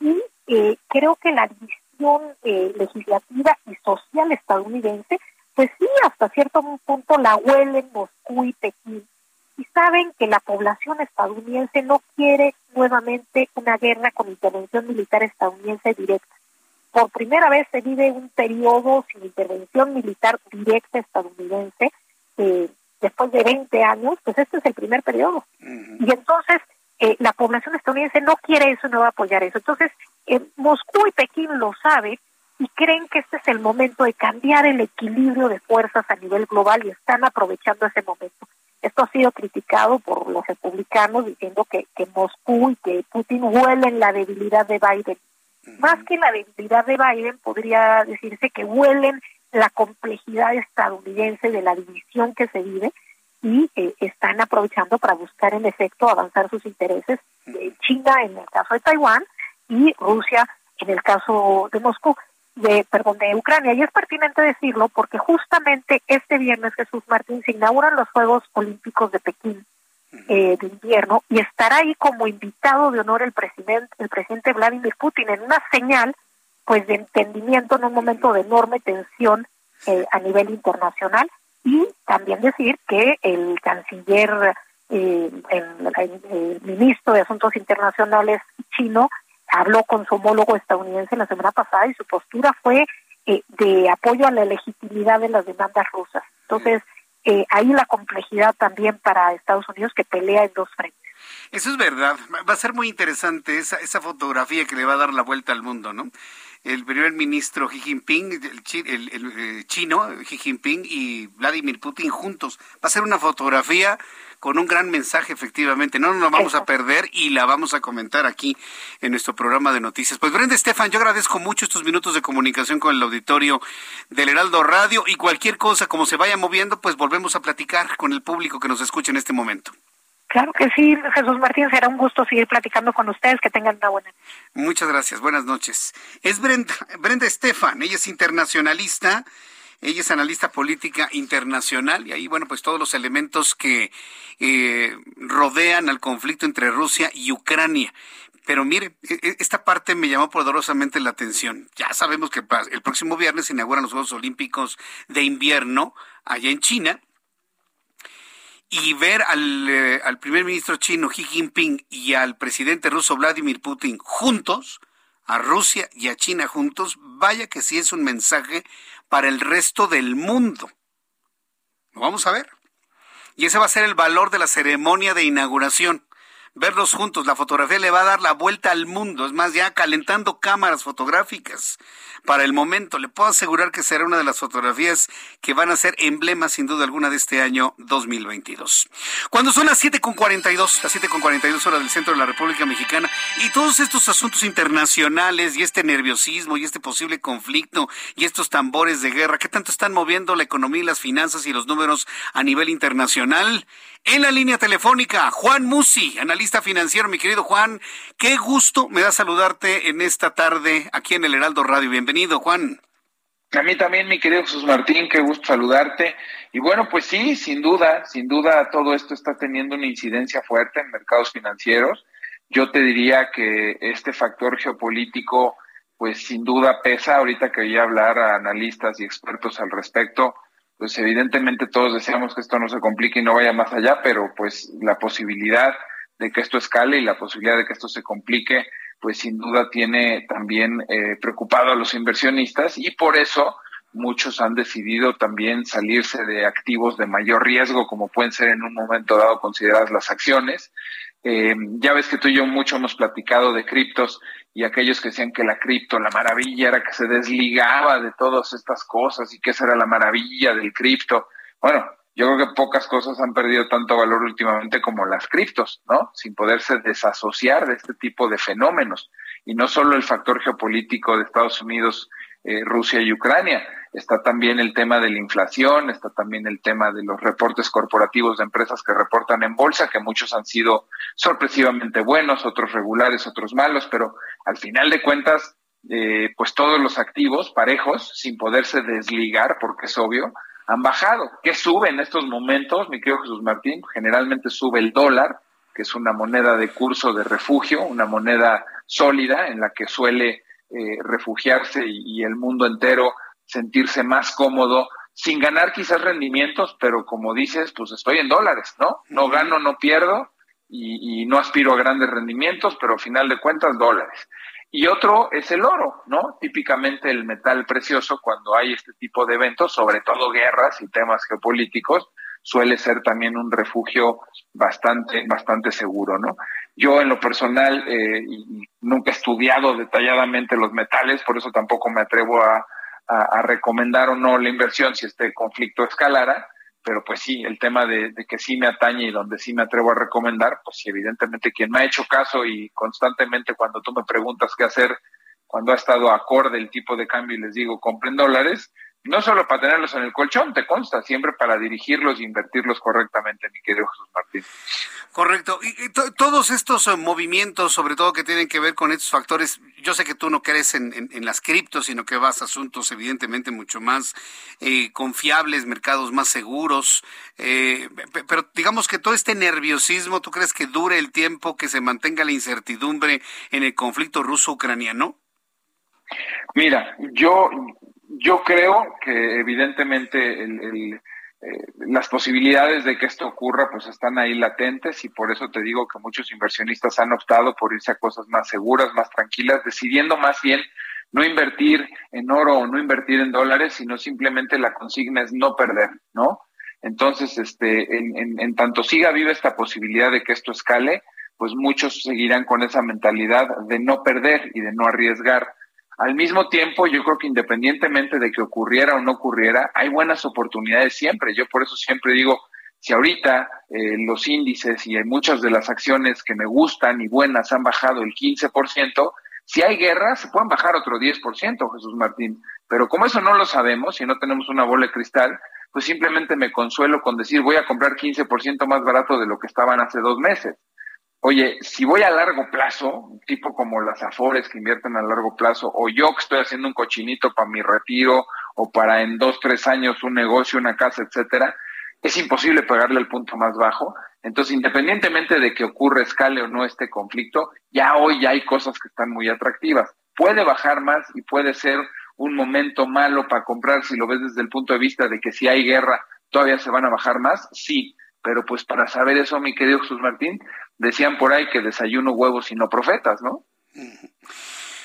y eh, creo que la división eh, legislativa y social estadounidense pues sí, hasta cierto punto la huelen Moscú y Pekín. Y saben que la población estadounidense no quiere nuevamente una guerra con intervención militar estadounidense directa. Por primera vez se vive un periodo sin intervención militar directa estadounidense. Eh, después de 20 años, pues este es el primer periodo. Y entonces eh, la población estadounidense no quiere eso, no va a apoyar eso. Entonces, eh, Moscú y Pekín lo saben y creen que este es el momento de cambiar el equilibrio de fuerzas a nivel global y están aprovechando ese momento. Esto ha sido criticado por los republicanos diciendo que, que Moscú y que Putin huelen la debilidad de Biden. Más que la debilidad de Biden, podría decirse que huelen la complejidad estadounidense de la división que se vive y eh, están aprovechando para buscar en efecto avanzar sus intereses. de China en el caso de Taiwán y Rusia en el caso de Moscú, de perdón, de Ucrania. Y es pertinente decirlo porque justamente este viernes Jesús Martín se inauguran los Juegos Olímpicos de Pekín eh, de invierno y estará ahí como invitado de honor el presidente, el presidente Vladimir Putin en una señal pues de entendimiento en un momento de enorme tensión eh, a nivel internacional y también decir que el canciller, eh, el, ministro de Asuntos Internacionales chino habló con su homólogo estadounidense la semana pasada y su postura fue eh, de apoyo a la legitimidad de las demandas rusas. Entonces, ahí la complejidad también para Estados Unidos que pelea en dos frentes. Eso es verdad. Va a ser muy interesante esa, esa fotografía que le va a dar la vuelta al mundo, ¿no? El primer ministro Xi Jinping, el, eh, chino Xi Jinping y Vladimir Putin juntos. Va a ser una fotografía con un gran mensaje, efectivamente. No nos lo vamos a perder y la vamos a comentar aquí en nuestro programa de noticias. Pues Brenda Estefan, yo agradezco mucho estos minutos de comunicación con el auditorio del Heraldo Radio y cualquier cosa como se vaya moviendo, pues volvemos a platicar con el público que nos escucha en este momento. Claro que sí, Jesús Martín, será un gusto seguir platicando con ustedes, que tengan una buena Muchas gracias, buenas noches. Es Brenda, Brenda Estefan, ella es internacionalista, ella es analista política internacional y ahí, bueno, pues todos los elementos que eh, rodean al conflicto entre Rusia y Ucrania. Pero mire, e, e, esta parte me llamó poderosamente la atención. Ya sabemos que el próximo viernes se inauguran los Juegos Olímpicos de invierno allá en China y ver al, eh, al primer ministro chino Xi Jinping y al presidente ruso Vladimir Putin juntos, a Rusia y a China juntos, vaya que sí es un mensaje para el resto del mundo. Lo vamos a ver. Y ese va a ser el valor de la ceremonia de inauguración verlos juntos. La fotografía le va a dar la vuelta al mundo. Es más, ya calentando cámaras fotográficas para el momento. Le puedo asegurar que será una de las fotografías que van a ser emblemas sin duda alguna de este año 2022. Cuando son las 7.42, las 7.42 horas del centro de la República Mexicana y todos estos asuntos internacionales y este nerviosismo y este posible conflicto y estos tambores de guerra, ¿qué tanto están moviendo la economía y las finanzas y los números a nivel internacional? En la línea telefónica, Juan Musi, analista financiero. Mi querido Juan, qué gusto me da saludarte en esta tarde aquí en el Heraldo Radio. Bienvenido, Juan. A mí también, mi querido Jesús Martín, qué gusto saludarte. Y bueno, pues sí, sin duda, sin duda todo esto está teniendo una incidencia fuerte en mercados financieros. Yo te diría que este factor geopolítico, pues sin duda pesa. Ahorita que voy a hablar a analistas y expertos al respecto, pues evidentemente todos deseamos que esto no se complique y no vaya más allá, pero pues la posibilidad de que esto escale y la posibilidad de que esto se complique, pues sin duda tiene también eh, preocupado a los inversionistas y por eso muchos han decidido también salirse de activos de mayor riesgo, como pueden ser en un momento dado consideradas las acciones. Eh, ya ves que tú y yo mucho hemos platicado de criptos y aquellos que decían que la cripto, la maravilla era que se desligaba de todas estas cosas y que esa era la maravilla del cripto. Bueno, yo creo que pocas cosas han perdido tanto valor últimamente como las criptos, ¿no? Sin poderse desasociar de este tipo de fenómenos. Y no solo el factor geopolítico de Estados Unidos, eh, Rusia y Ucrania, está también el tema de la inflación, está también el tema de los reportes corporativos de empresas que reportan en bolsa, que muchos han sido sorpresivamente buenos, otros regulares, otros malos, pero al final de cuentas, eh, pues todos los activos parejos, sin poderse desligar, porque es obvio, han bajado. ¿Qué sube en estos momentos, mi querido Jesús Martín? Generalmente sube el dólar, que es una moneda de curso de refugio, una moneda sólida en la que suele eh, refugiarse y, el mundo entero sentirse más cómodo, sin ganar quizás rendimientos, pero como dices, pues estoy en dólares, ¿no? No gano, no pierdo y, y no aspiro a grandes rendimientos, pero al final de cuentas dólares. Y otro es el oro, ¿no? Típicamente el metal precioso cuando hay este tipo de eventos, sobre todo guerras y temas geopolíticos, suele ser también un refugio bastante, bastante seguro, ¿no? Yo en lo personal eh, nunca he estudiado detalladamente los metales, por eso tampoco me atrevo a, a recomendar o no la inversión si este conflicto escalara, pero pues sí, el tema de, que sí me atañe y donde sí me atrevo a recomendar, pues sí, evidentemente quien me ha hecho caso y constantemente cuando tú me preguntas qué hacer, cuando ha estado acorde el tipo de cambio y les digo compren dólares, no solo para tenerlos en el colchón, te consta, siempre para dirigirlos e invertirlos correctamente, mi querido Jesús Martín. Correcto. Y, todos estos eh, movimientos, sobre todo que tienen que ver con estos factores, yo sé que tú no crees en, las criptos, sino que vas a asuntos evidentemente mucho más eh, confiables, mercados más seguros, eh, pero digamos que todo este nerviosismo, ¿tú crees que dure el tiempo, que se mantenga la incertidumbre en el conflicto ruso-ucraniano? Mira, yo, yo creo que evidentemente el eh, las posibilidades de que esto ocurra pues están ahí latentes y por eso te digo que muchos inversionistas han optado por irse a cosas más seguras, más tranquilas, decidiendo más bien no invertir en oro o no invertir en dólares, sino simplemente la consigna es no perder, ¿no? Entonces, este, en, en tanto siga viva esta posibilidad de que esto escale, pues muchos seguirán con esa mentalidad de no perder y de no arriesgar. Al mismo tiempo, yo creo que independientemente de que ocurriera o no ocurriera, hay buenas oportunidades siempre. Yo por eso siempre digo, si ahorita eh, los índices y hay muchas de las acciones que me gustan y buenas han bajado el 15%, si hay guerra, se pueden bajar otro 10%, Jesús Martín. Pero como eso no lo sabemos y no tenemos una bola de cristal, pues simplemente me consuelo con decir voy a comprar 15% más barato de lo que estaban hace dos meses. Oye, si voy a largo plazo, tipo como las Afores que invierten a largo plazo, o yo que estoy haciendo un cochinito para mi retiro, o para en dos, tres años un negocio, una casa, etcétera, es imposible pagarle el punto más bajo. Entonces, independientemente de que ocurra, escale o no este conflicto, ya hoy ya hay cosas que están muy atractivas. Puede bajar más y puede ser un momento malo para comprar si lo ves desde el punto de vista de que si hay guerra todavía se van a bajar más, sí, pero pues para saber eso, mi querido Jesús Martín, decían por ahí que desayuno huevos y no profetas, ¿no?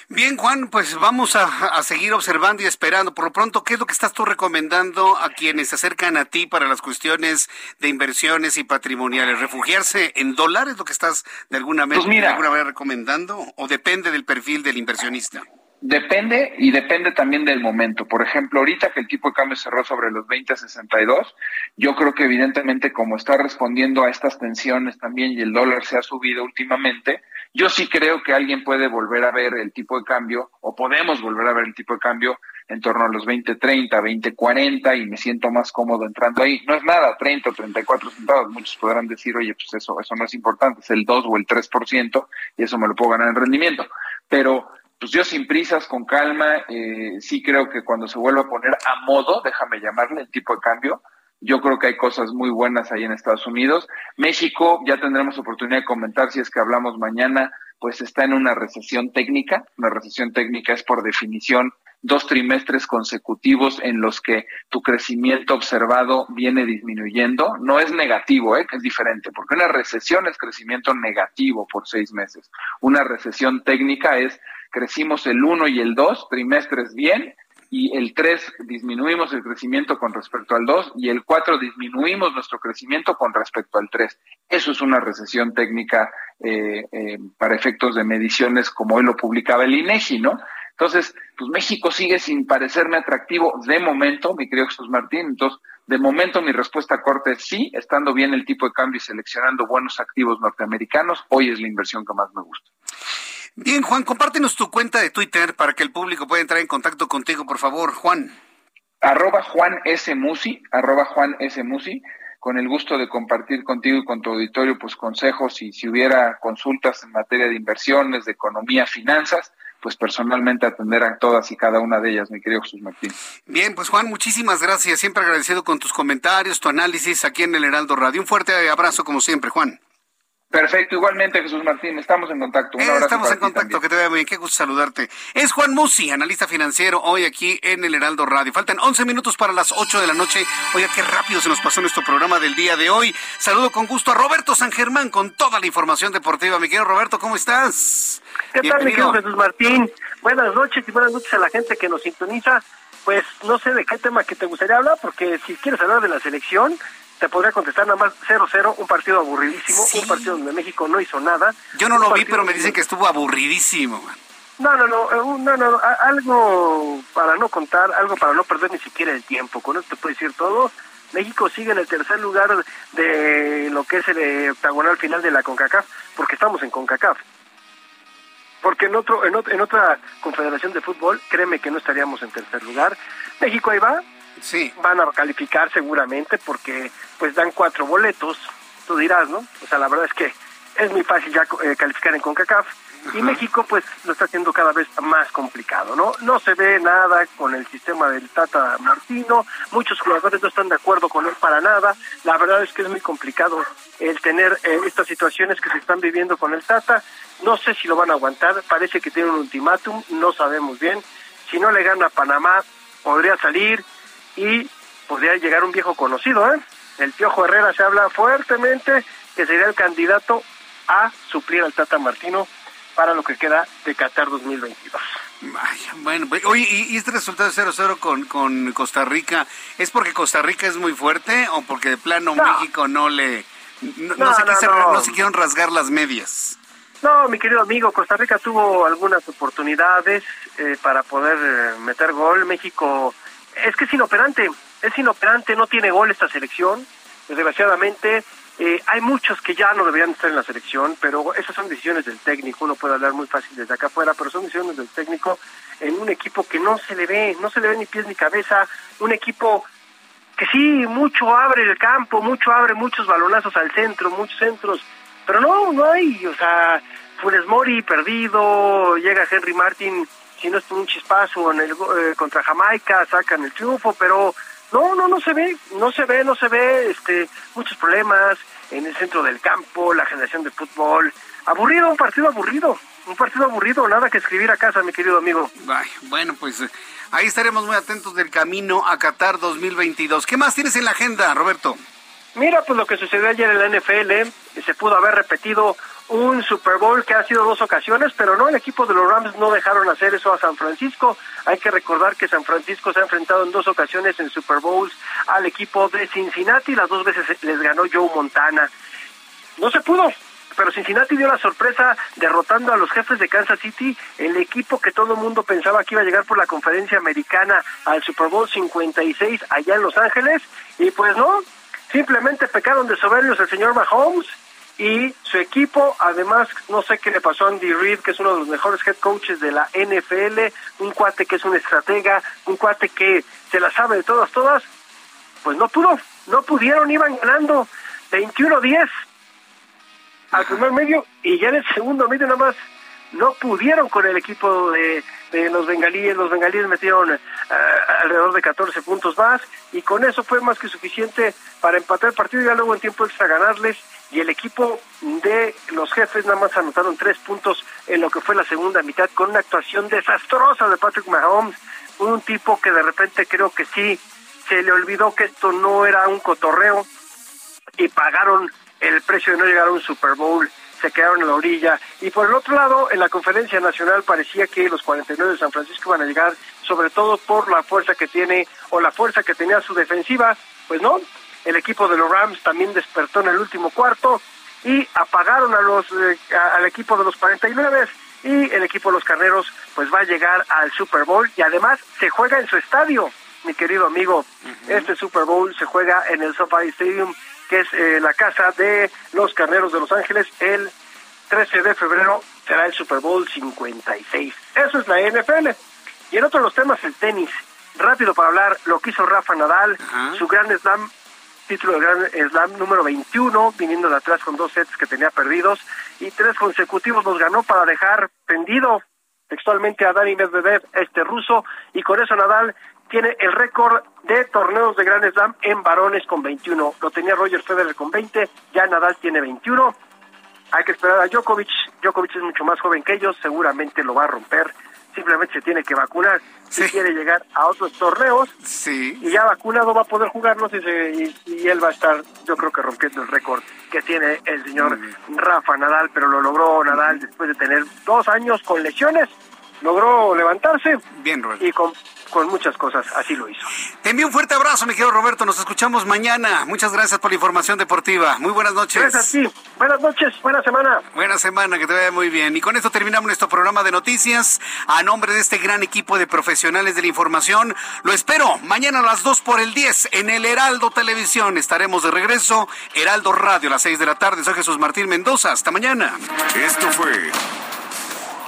Bien, Juan, pues vamos a, seguir observando y esperando. Por lo pronto, ¿qué es lo que estás tú recomendando a quienes se acercan a ti para las cuestiones de inversiones y patrimoniales? ¿Refugiarse en dólares, lo que estás de alguna, pues de alguna manera recomendando? ¿O depende del perfil del inversionista? Depende y depende también del momento. Por ejemplo, ahorita que el tipo de cambio cerró sobre los 20.62, yo creo que evidentemente como está respondiendo a estas tensiones también y el dólar se ha subido últimamente, yo sí creo que alguien puede volver a ver el tipo de cambio o podemos volver a ver el tipo de cambio en torno a los 20.30, 20.40 y me siento más cómodo entrando ahí. No es nada, 30 o 34 centavos. Muchos podrán decir, oye, pues eso, eso no es importante, es el 2 o el 3% y eso me lo puedo ganar en rendimiento. Pero pues yo sin prisas, con calma, eh, sí creo que cuando se vuelva a poner a modo, déjame llamarle el tipo de cambio, yo creo que hay cosas muy buenas ahí en Estados Unidos. México, ya tendremos oportunidad de comentar si es que hablamos mañana, pues está en una recesión técnica. Una recesión técnica es por definición dos trimestres consecutivos en los que tu crecimiento observado viene disminuyendo. No es negativo, ¿eh? es diferente, porque una recesión es crecimiento negativo por seis meses. Una recesión técnica es crecimos el 1 y el 2 trimestres bien y el 3 disminuimos el crecimiento con respecto al 2 y el 4 disminuimos nuestro crecimiento con respecto al 3. Eso es una recesión técnica eh, eh, para efectos de mediciones como hoy lo publicaba el INEGI, ¿no? Entonces, pues México sigue sin parecerme atractivo de momento, mi querido Jesús Martín. Entonces, de momento mi respuesta corta es sí, estando bien el tipo de cambio y seleccionando buenos activos norteamericanos, hoy es la inversión que más me gusta. Bien, Juan, compártenos tu cuenta de Twitter para que el público pueda entrar en contacto contigo, por favor, Juan. Arroba Juan S. Musi, arroba Juan S. Musi, con el gusto de compartir contigo y con tu auditorio, pues consejos y si hubiera consultas en materia de inversiones, de economía, finanzas, pues personalmente atender a todas y cada una de ellas, mi querido Jesús Martín. Bien, pues Juan, muchísimas gracias. Siempre agradecido con tus comentarios, tu análisis aquí en el Heraldo Radio. Un fuerte abrazo como siempre, Juan. Perfecto, igualmente Jesús Martín, estamos en contacto. Eh, estamos en contacto, que te vea muy bien, qué gusto saludarte. Es Juan Musi, analista financiero, hoy aquí en el Heraldo Radio. Faltan 11 minutos para las 8 de la noche. Oiga, qué rápido se nos pasó nuestro programa del día de hoy. Saludo con gusto a Roberto San Germán con toda la información deportiva. Mi querido Roberto, ¿cómo estás? ¿Qué tal, mi querido Jesús Martín? Buenas noches y buenas noches a la gente que nos sintoniza. Pues no sé de qué tema que te gustaría hablar, porque si quieres hablar de la selección, te podría contestar nada más 0-0, un partido aburridísimo, un partido donde México no hizo nada. Yo no lo vi, pero me dicen que estuvo aburridísimo. No, no, no, eh, no, no, algo para no contar, algo para no perder ni siquiera el tiempo. Con esto te puedo decir todo. México sigue en el tercer lugar de lo que es el octagonal final de la CONCACAF, porque estamos en CONCACAF. Porque en otro, en, en otra confederación de fútbol, créeme que no estaríamos en tercer lugar. México ahí va, Sí. Van a calificar seguramente porque pues dan cuatro boletos, tú dirás, ¿no? O sea, la verdad es que es muy fácil ya eh, calificar en CONCACAF y México pues lo está haciendo cada vez más complicado, ¿no? No se ve nada con el sistema del Tata Martino, muchos jugadores no están de acuerdo con él para nada, la verdad es que es muy complicado el tener eh, estas situaciones que se están viviendo con el Tata, no sé si lo van a aguantar, parece que tiene un ultimátum, no sabemos bien, si no le gana a Panamá podría salir, y podría llegar un viejo conocido, ¿eh? El Piojo Herrera se habla fuertemente que sería el candidato a suplir al Tata Martino para lo que queda de Qatar 2022. bueno, oye, ¿y este resultado de 0-0 con, con Costa Rica es porque Costa Rica es muy fuerte o porque de plano México no le... No, no, se no, se quisieron rasgar las medias? No, mi querido amigo, Costa Rica tuvo algunas oportunidades eh, para poder eh, meter gol. México es que es inoperante, es inoperante, no tiene gol esta selección, desgraciadamente. Eh, hay muchos que ya no deberían estar en la selección, pero esas son decisiones del técnico, uno puede hablar muy fácil desde acá afuera, pero son decisiones del técnico en un equipo que no se le ve, no se le ve ni pies ni cabeza, un equipo que sí, mucho abre el campo, mucho abre muchos balonazos al centro, muchos centros, pero no, no hay, o sea, Funes Mori perdido, llega Henry Martin si no es por un chispazo en el, eh, contra Jamaica, sacan el triunfo, pero no, no, no se ve, no se ve, no se ve, este, muchos problemas en el centro del campo, la generación de fútbol, aburrido, un partido aburrido, un partido aburrido, nada que escribir a casa, mi querido amigo. bueno, pues eh, ahí estaremos muy atentos del camino a Qatar 2022. ¿Qué más tienes en la agenda, Roberto? Mira, pues lo que sucedió ayer en la NFL, eh, se pudo haber repetido un Super Bowl que ha sido dos ocasiones, pero no, el equipo de los Rams no dejaron hacer eso a San Francisco. Hay que recordar que San Francisco se ha enfrentado en dos ocasiones en Super Bowls al equipo de Cincinnati, las dos veces les ganó Joe Montana. No se pudo, pero Cincinnati dio la sorpresa derrotando a los jefes de Kansas City, el equipo que todo el mundo pensaba que iba a llegar por la conferencia americana al Super Bowl 56 allá en Los Ángeles, y pues no, simplemente pecaron de soberbios el señor Mahomes y su equipo, además, no sé qué le pasó a Andy Reid, que es uno de los mejores head coaches de la NFL, un cuate que es un estratega, un cuate que se la sabe de todas, todas, pues no pudo, no pudieron, iban ganando 21-10 al primer medio y ya en el segundo medio nada más no pudieron con el equipo de, los bengalíes. Los bengalíes metieron eh, alrededor de 14 puntos más y con eso fue más que suficiente para empatar el partido y ya luego en tiempo extra ganarles. Y el equipo de los jefes nada más anotaron tres puntos en lo que fue la segunda mitad con una actuación desastrosa de Patrick Mahomes, un tipo que de repente creo que sí se le olvidó que esto no era un cotorreo y pagaron el precio de no llegar a un Super Bowl se quedaron en la orilla. Y por el otro lado, en la conferencia nacional parecía que los 49 de San Francisco iban a llegar, sobre todo por la fuerza que tiene o la fuerza que tenía su defensiva. Pues no, el equipo de los Rams también despertó en el último cuarto y apagaron a los eh, al equipo de los 49 y el equipo de los Carneros pues va a llegar al Super Bowl y además se juega en su estadio, mi querido amigo. Este Super Bowl se juega en el SoFi Stadium que es eh, la casa de los Carneros de Los Ángeles. El 13 de febrero será el Super Bowl 56. Eso es la NFL. Y en otros los temas, el tenis. Rápido para hablar, lo que hizo Rafa Nadal, su gran slam, título de gran slam número 21, viniendo de atrás con dos sets que tenía perdidos, y tres consecutivos los ganó para dejar pendido textualmente a Dani Medvedev, este ruso, y con eso Nadal tiene el récord de torneos de Grand Slam en varones con 21. Lo tenía Roger Federer con 20, ya Nadal tiene 21. Hay que esperar a Djokovic. Djokovic es mucho más joven que ellos, seguramente lo va a romper. Simplemente se tiene que vacunar si quiere llegar a otros torneos. Sí. Y ya vacunado va a poder jugar, no sé si y, él va a estar, yo creo que rompiendo el récord que tiene el señor Rafa Nadal, pero lo logró Nadal después de tener dos años con lesiones. Logró levantarse. Bien, Y con con muchas cosas, así lo hizo. Te envío un fuerte abrazo, mi querido Roberto, nos escuchamos mañana. Muchas gracias por la información deportiva. Muy buenas noches. Gracias a ti. Buenas noches, buena semana. Buena semana, que te vaya muy bien. Y con esto terminamos nuestro programa de noticias. A nombre de este gran equipo de profesionales de la información, lo espero mañana a las 2 por el 10 en el Heraldo Televisión. Estaremos de regreso, Heraldo Radio a las 6 de la tarde. Soy Jesús Martín Mendoza. Hasta mañana. Esto fue